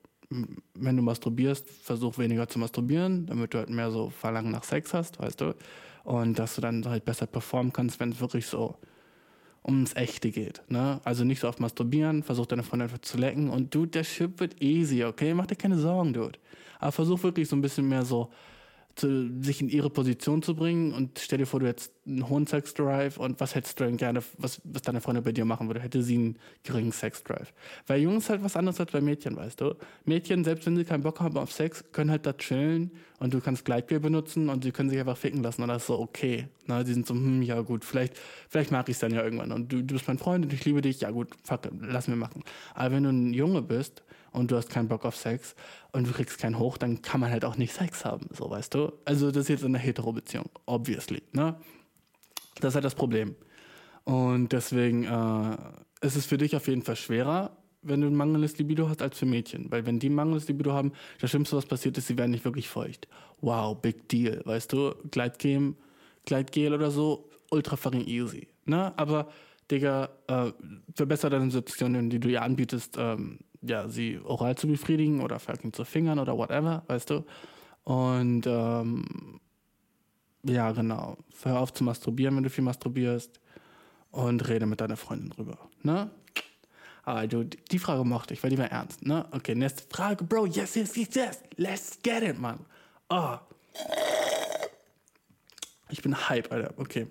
wenn du masturbierst, versuch weniger zu masturbieren, damit du halt mehr so Verlangen nach Sex hast, weißt du? Und dass du dann halt besser performen kannst, wenn es wirklich so ums Echte geht. Ne? Also nicht so oft masturbieren, versuch deine Freundin einfach zu lecken und Dude, der Shit wird easy, okay? Mach dir keine Sorgen, Dude. Aber versuch wirklich so ein bisschen mehr so zu, sich in ihre Position zu bringen und stell dir vor, du hättest einen hohen Sex-Drive und was hättest du denn gerne, was, was deine Freundin bei dir machen würde? Hätte sie einen geringen Sex-Drive? Weil Jungs halt was anderes als bei Mädchen, weißt du? Mädchen, selbst wenn sie keinen Bock haben auf Sex, können halt da chillen und du kannst Gleitbier benutzen und sie können sich einfach ficken lassen und das ist so okay. Na, die sind so, hm, ja gut, vielleicht, vielleicht mag ich es dann ja irgendwann und du, du bist mein Freund und ich liebe dich, ja gut, fuck, lass mir machen. Aber wenn du ein Junge bist und du hast keinen Bock auf Sex und du kriegst keinen hoch, dann kann man halt auch nicht Sex haben, so weißt du. Also das ist jetzt eine Hetero-Beziehung, obviously, ne? Das ist halt das Problem. Und deswegen äh, ist es für dich auf jeden Fall schwerer, wenn du ein mangelndes Libido hast, als für Mädchen. Weil wenn die ein mangelndes Libido haben, das Schlimmste, was passiert ist, sie werden nicht wirklich feucht. Wow, big deal, weißt du? Gleitgel, Gleitgel oder so, ultra fucking easy. Ne? Aber, Digga, äh, verbessere deine Situation, die du ihr anbietest, ähm, ja, sie oral zu befriedigen oder fucking zu fingern oder whatever, weißt du? Und ähm, ja, genau. Hör auf zu masturbieren, wenn du viel masturbierst und rede mit deiner Freundin drüber, ne? Also, die Frage mochte ich, weil die war ernst, ne? Okay, nächste Frage, Bro. Yes, yes, yes, yes. Let's get it, man. Oh. Ich bin hype, Alter. Okay.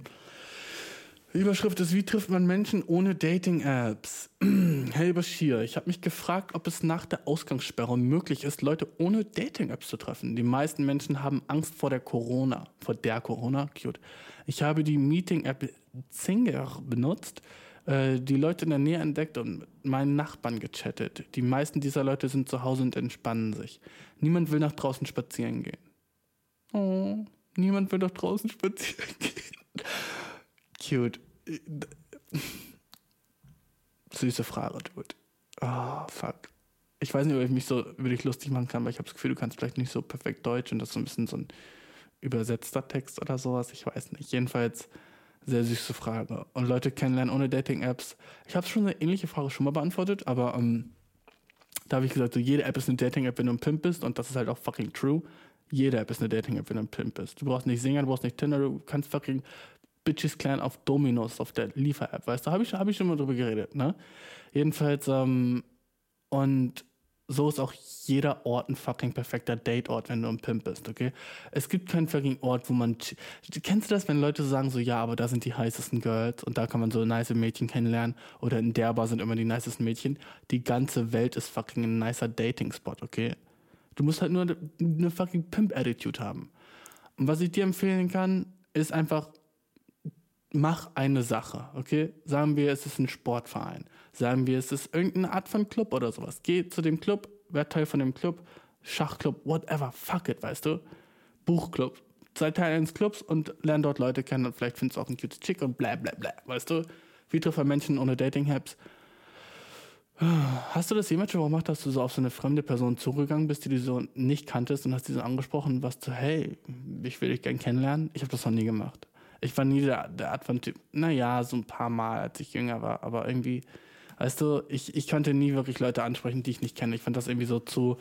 Überschrift ist, wie trifft man Menschen ohne Dating-Apps? <clears throat> hey Bashir, ich habe mich gefragt, ob es nach der Ausgangssperre möglich ist, Leute ohne Dating-Apps zu treffen. Die meisten Menschen haben Angst vor der Corona. Vor der Corona? Cute. Ich habe die Meeting-App Zinger benutzt, äh, die Leute in der Nähe entdeckt und mit meinen Nachbarn gechattet. Die meisten dieser Leute sind zu Hause und entspannen sich. Niemand will nach draußen spazieren gehen. Oh, niemand will nach draußen <laughs> spazieren gehen. Cute. <laughs> Süße Frage, Dude. Oh, fuck. Ich weiß nicht, ob ich mich so über dich lustig machen kann, weil ich habe das Gefühl, du kannst vielleicht nicht so perfekt Deutsch und das ist so ein bisschen so ein übersetzter Text oder sowas. Ich weiß nicht. Jedenfalls sehr süße Frage. Und Leute kennenlernen ohne Dating-Apps. Ich habe schon eine ähnliche Frage schon mal beantwortet, aber ähm, da habe ich gesagt, so jede App ist eine Dating-App, wenn du ein Pimp bist und das ist halt auch fucking true. Jede App ist eine Dating-App, wenn du ein Pimp bist. Du brauchst nicht Singer, du brauchst nicht Tinder, du kannst fucking Bitches klären auf Dominos, auf der Liefer-App, weißt du, habe ich, hab ich schon mal drüber geredet, ne? Jedenfalls, ähm, und so ist auch jeder Ort ein fucking perfekter Date-Ort, wenn du ein Pimp bist, okay? Es gibt keinen fucking Ort, wo man. Kennst du das, wenn Leute sagen so, ja, aber da sind die heißesten Girls und da kann man so nice Mädchen kennenlernen oder in der Bar sind immer die nicesten Mädchen? Die ganze Welt ist fucking ein nicer Dating-Spot, okay? Du musst halt nur eine, fucking Pimp-Attitude haben. Und was ich dir empfehlen kann, ist einfach mach eine Sache, okay? Sagen wir, es ist ein Sportverein. Sagen wir, es ist irgendeine Art von Club oder sowas. Geh zu dem Club, werd Teil von dem Club, Schachclub, whatever, fuck it, weißt du? Buchclub, sei Teil eines Clubs und lern dort Leute kennen und vielleicht findest du auch einen cute Chick und bla bla bla. Weißt du? Wie trifft Menschen ohne Dating-Apps? Hast du das jemals schon gemacht, dass du so auf so eine fremde Person zugegangen bist, die du so nicht kanntest und hast die so angesprochen, was du, hey, ich will dich gern kennenlernen? Ich habe das noch nie gemacht. Ich war nie der, der Art von Typ, naja, so ein paar Mal, als ich jünger war, aber irgendwie, weißt du, ich, ich konnte nie wirklich Leute ansprechen, die ich nicht kenne. Ich fand das irgendwie so zu,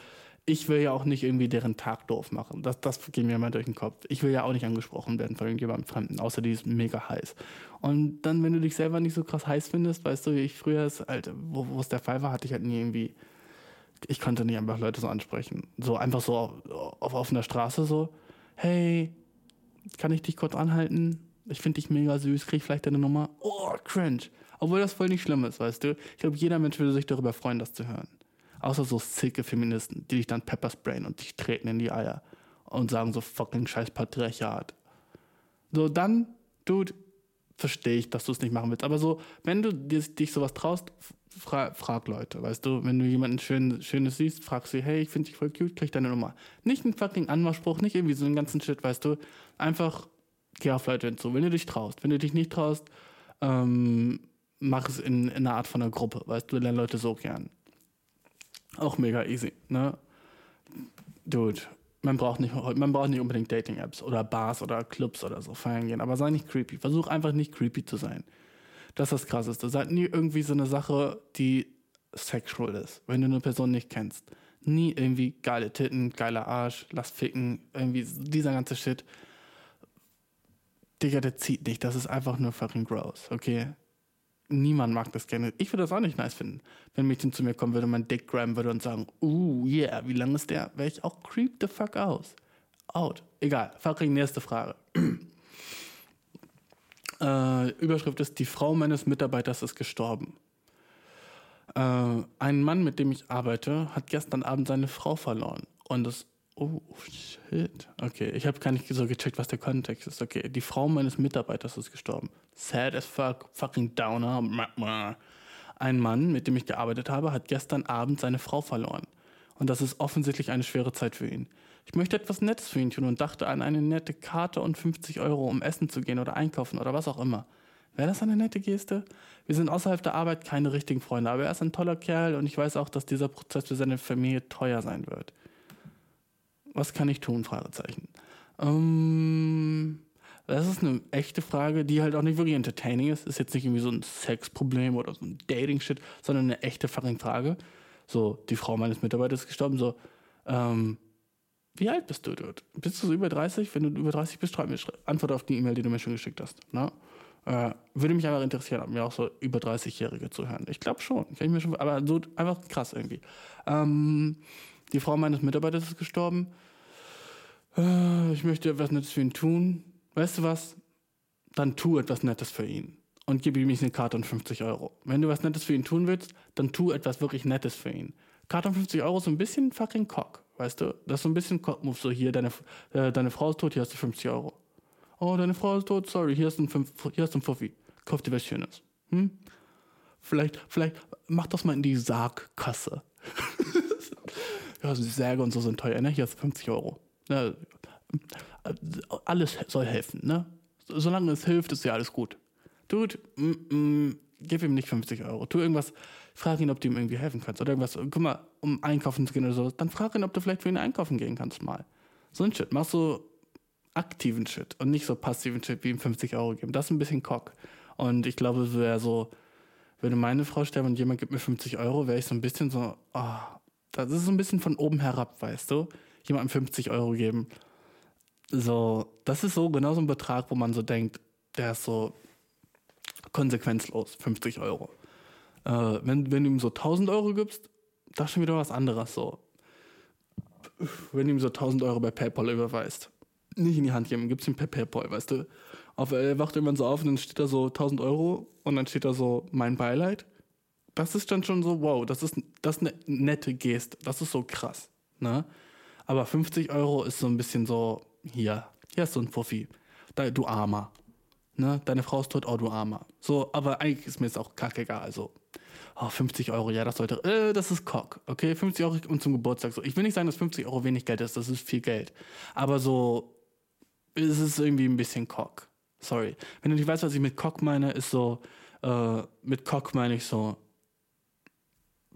ich will ja auch nicht irgendwie deren Tag doof machen. Das, das geht mir immer durch den Kopf. Ich will ja auch nicht angesprochen werden von irgendjemandem Fremden, außer die ist mega heiß. Und dann, wenn du dich selber nicht so krass heiß findest, weißt du, wie ich früher es, halt, wo es der Fall war, hatte ich halt nie irgendwie, ich konnte nicht einfach Leute so ansprechen. So einfach so auf, auf offener Straße so, hey, kann ich dich kurz anhalten? Ich finde dich mega süß, krieg ich vielleicht deine Nummer? Oh, cringe. Obwohl das voll nicht schlimm ist, weißt du. Ich glaube, jeder Mensch würde sich darüber freuen, das zu hören. Außer so sicke Feministen, die dich dann peppersprayen und dich treten in die Eier und sagen so fucking scheiß Patriarchat. So, dann, Dude, verstehe ich, dass du es nicht machen willst. Aber so, wenn du dich sowas traust, fra frag Leute, weißt du, wenn du jemanden schön, Schönes siehst, fragst du, hey, ich finde dich voll cute, krieg deine Nummer. Nicht ein fucking Anmachspruch, nicht irgendwie so einen ganzen Shit, weißt du. Einfach geh auf Leute hinzu, wenn du dich traust. Wenn du dich nicht traust, ähm, mach es in, in einer Art von einer Gruppe, weißt du, lernen Leute so gern. Auch mega easy, ne? Dude, man braucht nicht, man braucht nicht unbedingt Dating-Apps oder Bars oder Clubs oder so feiern gehen, aber sei nicht creepy. Versuch einfach nicht creepy zu sein. Das ist das Krasseste. Seid nie irgendwie so eine Sache, die sexual ist, wenn du eine Person nicht kennst. Nie irgendwie geile Titten, geiler Arsch, lass ficken, irgendwie dieser ganze Shit. Digga, der zieht nicht. Das ist einfach nur fucking gross, okay? Niemand mag das gerne. Ich würde das auch nicht nice finden. Wenn ein Mädchen zu mir kommen würde, mein Dick grabben würde und sagen, uh, yeah, wie lang ist der? Wäre ich auch creep the fuck aus. Out. Egal. Fucking nächste Frage. <clears throat> äh, Überschrift ist, die Frau meines Mitarbeiters ist gestorben. Äh, ein Mann, mit dem ich arbeite, hat gestern Abend seine Frau verloren. Und das, oh shit. Okay, ich habe gar nicht so gecheckt, was der Kontext ist. Okay, die Frau meines Mitarbeiters ist gestorben. Sad as fuck, fucking downer. Ein Mann, mit dem ich gearbeitet habe, hat gestern Abend seine Frau verloren. Und das ist offensichtlich eine schwere Zeit für ihn. Ich möchte etwas Nettes für ihn tun und dachte an eine nette Karte und 50 Euro, um essen zu gehen oder einkaufen oder was auch immer. Wäre das eine nette Geste? Wir sind außerhalb der Arbeit keine richtigen Freunde, aber er ist ein toller Kerl und ich weiß auch, dass dieser Prozess für seine Familie teuer sein wird. Was kann ich tun? Fragezeichen. Ähm, das ist eine echte Frage, die halt auch nicht wirklich entertaining ist. Ist jetzt nicht irgendwie so ein Sexproblem oder so ein Dating-Shit, sondern eine echte fucking Frage. So, die Frau meines Mitarbeiters ist gestorben, so, ähm, wie alt bist du dort? Bist du so über 30? Wenn du über 30 bist, schreib mir, antwort auf die E-Mail, die du mir schon geschickt hast. Ne? Äh, würde mich aber interessieren, ob mir auch so über 30-Jährige zuhören. Ich glaube schon. Kann ich mir schon. Aber so einfach krass irgendwie. Ähm, die Frau meines Mitarbeiters ist gestorben. Äh, ich möchte etwas Nettes für ihn tun. Weißt du was? Dann tu etwas Nettes für ihn. Und gib ihm eine Karte und 50 Euro. Wenn du was Nettes für ihn tun willst, dann tu etwas wirklich Nettes für ihn. Karte und 50 Euro ist so ein bisschen fucking Cock. Weißt du? Das ist so ein bisschen Cock-Move. So hier, deine, äh, deine Frau ist tot, hier hast du 50 Euro. Oh, deine Frau ist tot, sorry, hier hast du ein, hier hast Fuffi. Kauf dir was Schönes. Hm? Vielleicht, vielleicht mach das mal in die Sargkasse. <laughs> ja, die Särge und so sind teuer, ne? Hier hast du 50 Euro. Ja, alles soll helfen, ne? Solange es hilft, ist ja alles gut. Dude, mm, mm, gib ihm nicht 50 Euro. Tu irgendwas, frag ihn, ob du ihm irgendwie helfen kannst. Oder irgendwas, guck mal, um einkaufen zu gehen oder so. Dann frag ihn, ob du vielleicht für ihn einkaufen gehen kannst mal. So ein Shit. Mach so aktiven Shit und nicht so passiven Shit wie ihm 50 Euro geben. Das ist ein bisschen Cock. Und ich glaube, es wäre so, würde meine Frau sterben und jemand gibt mir 50 Euro, wäre ich so ein bisschen so, oh, das ist so ein bisschen von oben herab, weißt du? Jemandem 50 Euro geben. So, das ist so genau so ein Betrag, wo man so denkt, der ist so konsequenzlos, 50 Euro. Äh, wenn, wenn du ihm so 1000 Euro gibst, das ist schon wieder was anderes so. Wenn du ihm so 1000 Euro bei PayPal überweist, nicht in die Hand geben, gibst ihm per PayPal, weißt du. Auf, er wacht irgendwann so auf und dann steht da so 1000 Euro und dann steht da so mein Beileid. Das ist dann schon so, wow, das ist, das ist eine nette Geste. Das ist so krass. Ne? Aber 50 Euro ist so ein bisschen so, hier, hier ist so ein Fuffi. Da, du Armer. Ne? Deine Frau ist tot, oh du Armer. So, aber eigentlich ist mir jetzt auch kackegal. Also, oh, 50 Euro, ja, das sollte, äh, das ist Cock. Okay, 50 Euro und zum Geburtstag. So, ich will nicht sagen, dass 50 Euro wenig Geld ist, das ist viel Geld. Aber so, es ist irgendwie ein bisschen Cock. Sorry. Wenn du nicht weißt, was ich mit Cock meine, ist so, äh, mit Cock meine ich so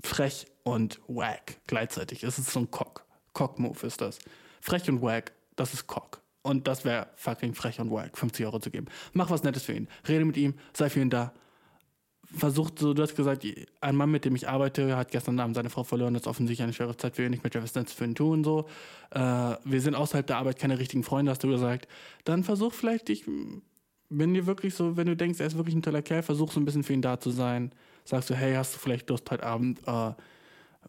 frech und wack gleichzeitig. Es ist so ein Cock. Cock-Move ist das. Frech und wack, das ist Cock. Und das wäre fucking frech und wack, 50 Euro zu geben. Mach was Nettes für ihn. Rede mit ihm, sei für ihn da. Versucht so, du hast gesagt, ein Mann, mit dem ich arbeite, hat gestern Abend seine Frau verloren. Das ist offensichtlich eine schwere Zeit für ihn. Ich möchte was Nettes für ihn tun. So. Äh, wir sind außerhalb der Arbeit keine richtigen Freunde, hast du gesagt. Dann versuch vielleicht dich, wenn dir wirklich so, wenn du denkst, er ist wirklich ein toller Kerl, versuch so ein bisschen für ihn da zu sein. Sagst du, hey, hast du vielleicht Lust heute Abend äh,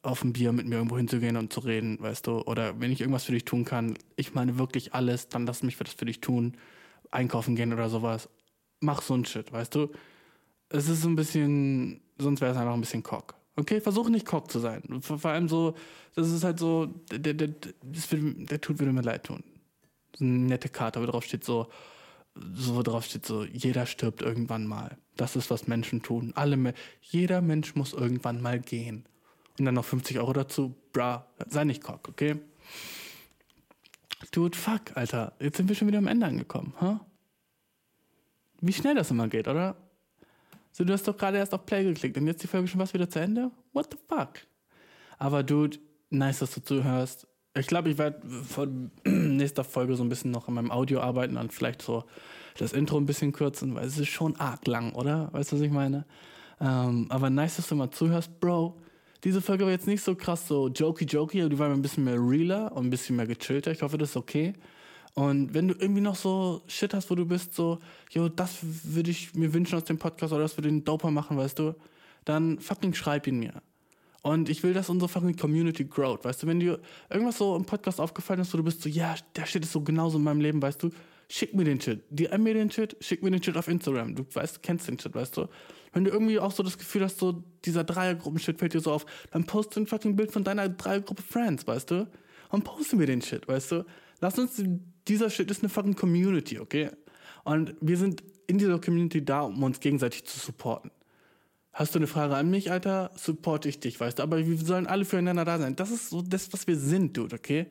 auf ein Bier mit mir irgendwo hinzugehen und zu reden, weißt du? Oder wenn ich irgendwas für dich tun kann, ich meine wirklich alles, dann lass mich das für dich tun. Einkaufen gehen oder sowas. Mach so ein Shit, weißt du? Es ist so ein bisschen, sonst wäre es einfach ein bisschen Cock. Okay, versuch nicht Cock zu sein. Vor, allem so, das ist halt so, der, der, das wird, der tut würde mir leid tun. So eine nette Karte, wo drauf steht so, so drauf steht so, jeder stirbt irgendwann mal. Das ist, was Menschen tun. Alle, jeder Mensch muss irgendwann mal gehen. Und dann noch 50 Euro dazu, bra, sei nicht Cock, okay? Dude, fuck, Alter. Jetzt sind wir schon wieder am Ende angekommen, ha? Wie schnell das immer geht, oder? So, du hast doch gerade erst auf Play geklickt und jetzt die Folge schon was wieder zu Ende? What the fuck? Aber Dude, nice, dass du zuhörst. Ich glaube, ich werde von <clears throat> nächster Folge so ein bisschen noch an meinem Audio arbeiten und vielleicht so das Intro ein bisschen kürzen, weil es ist schon arg lang, oder? Weißt du, was ich meine? Ähm, aber nice, dass du mal zuhörst, Bro. Diese Folge war jetzt nicht so krass so jokey jokey, aber die war ein bisschen mehr realer und ein bisschen mehr gechillter. Ich hoffe, das ist okay. Und wenn du irgendwie noch so Shit hast, wo du bist, so, yo, das würde ich mir wünschen aus dem Podcast oder das würde den doper machen, weißt du, dann fucking schreib ihn mir. Und ich will, dass unsere fucking Community growt, weißt du, wenn dir irgendwas so im Podcast aufgefallen ist, wo du bist so, ja, der Shit ist so genauso in meinem Leben, weißt du, schick mir den Shit, DM mir den Shit, schick mir den Shit auf Instagram, du weißt, kennst den Shit, weißt du. Wenn du irgendwie auch so das Gefühl hast, so dieser Dreiergruppen-Shit fällt dir so auf, dann poste ein fucking Bild von deiner Dreiergruppe Friends, weißt du, und poste mir den Shit, weißt du. Lass uns, dieser Shit ist eine fucking Community, okay? Und wir sind in dieser Community da, um uns gegenseitig zu supporten. Hast du eine Frage an mich, Alter? Supporte ich dich, weißt du? Aber wir sollen alle füreinander da sein. Das ist so das, was wir sind, Dude, okay?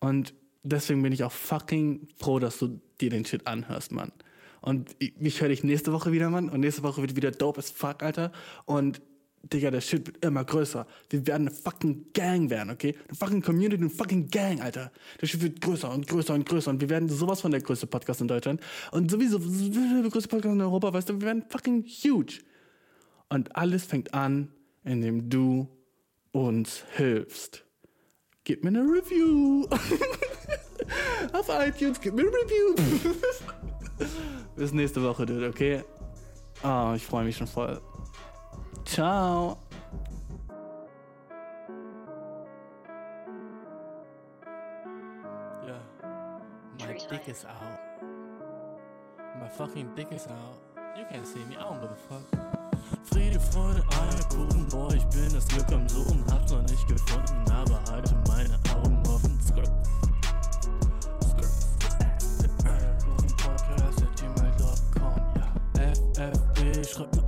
Und deswegen bin ich auch fucking froh, dass du dir den Shit anhörst, Mann. Und ich, ich höre dich nächste Woche wieder, Mann. Und nächste Woche wird wieder dope as fuck, Alter. Und Digga, der Shit wird immer größer. Wir werden eine fucking Gang werden, okay? Eine fucking Community, eine fucking Gang, Alter. Der Shit wird größer und größer und größer. Und wir werden sowas von der größte Podcast in Deutschland. Und sowieso der größte Podcast in Europa, weißt du, wir werden fucking huge. Und alles fängt an, indem du uns hilfst. Gib mir eine Review. <laughs> Auf iTunes, gib mir eine Review. <laughs> Bis nächste Woche, Dude, okay? Ah, ich freue mich schon voll. Ciao. Yeah. My dick is out. My fucking dick is out. You can't see me, I don't give a fuck. Friede, Freude, Eierkuchen, boah, ich bin das Glück am Suchen, hab's noch nicht gefunden, aber halte meine Augen offen. Skirt. Schreib mir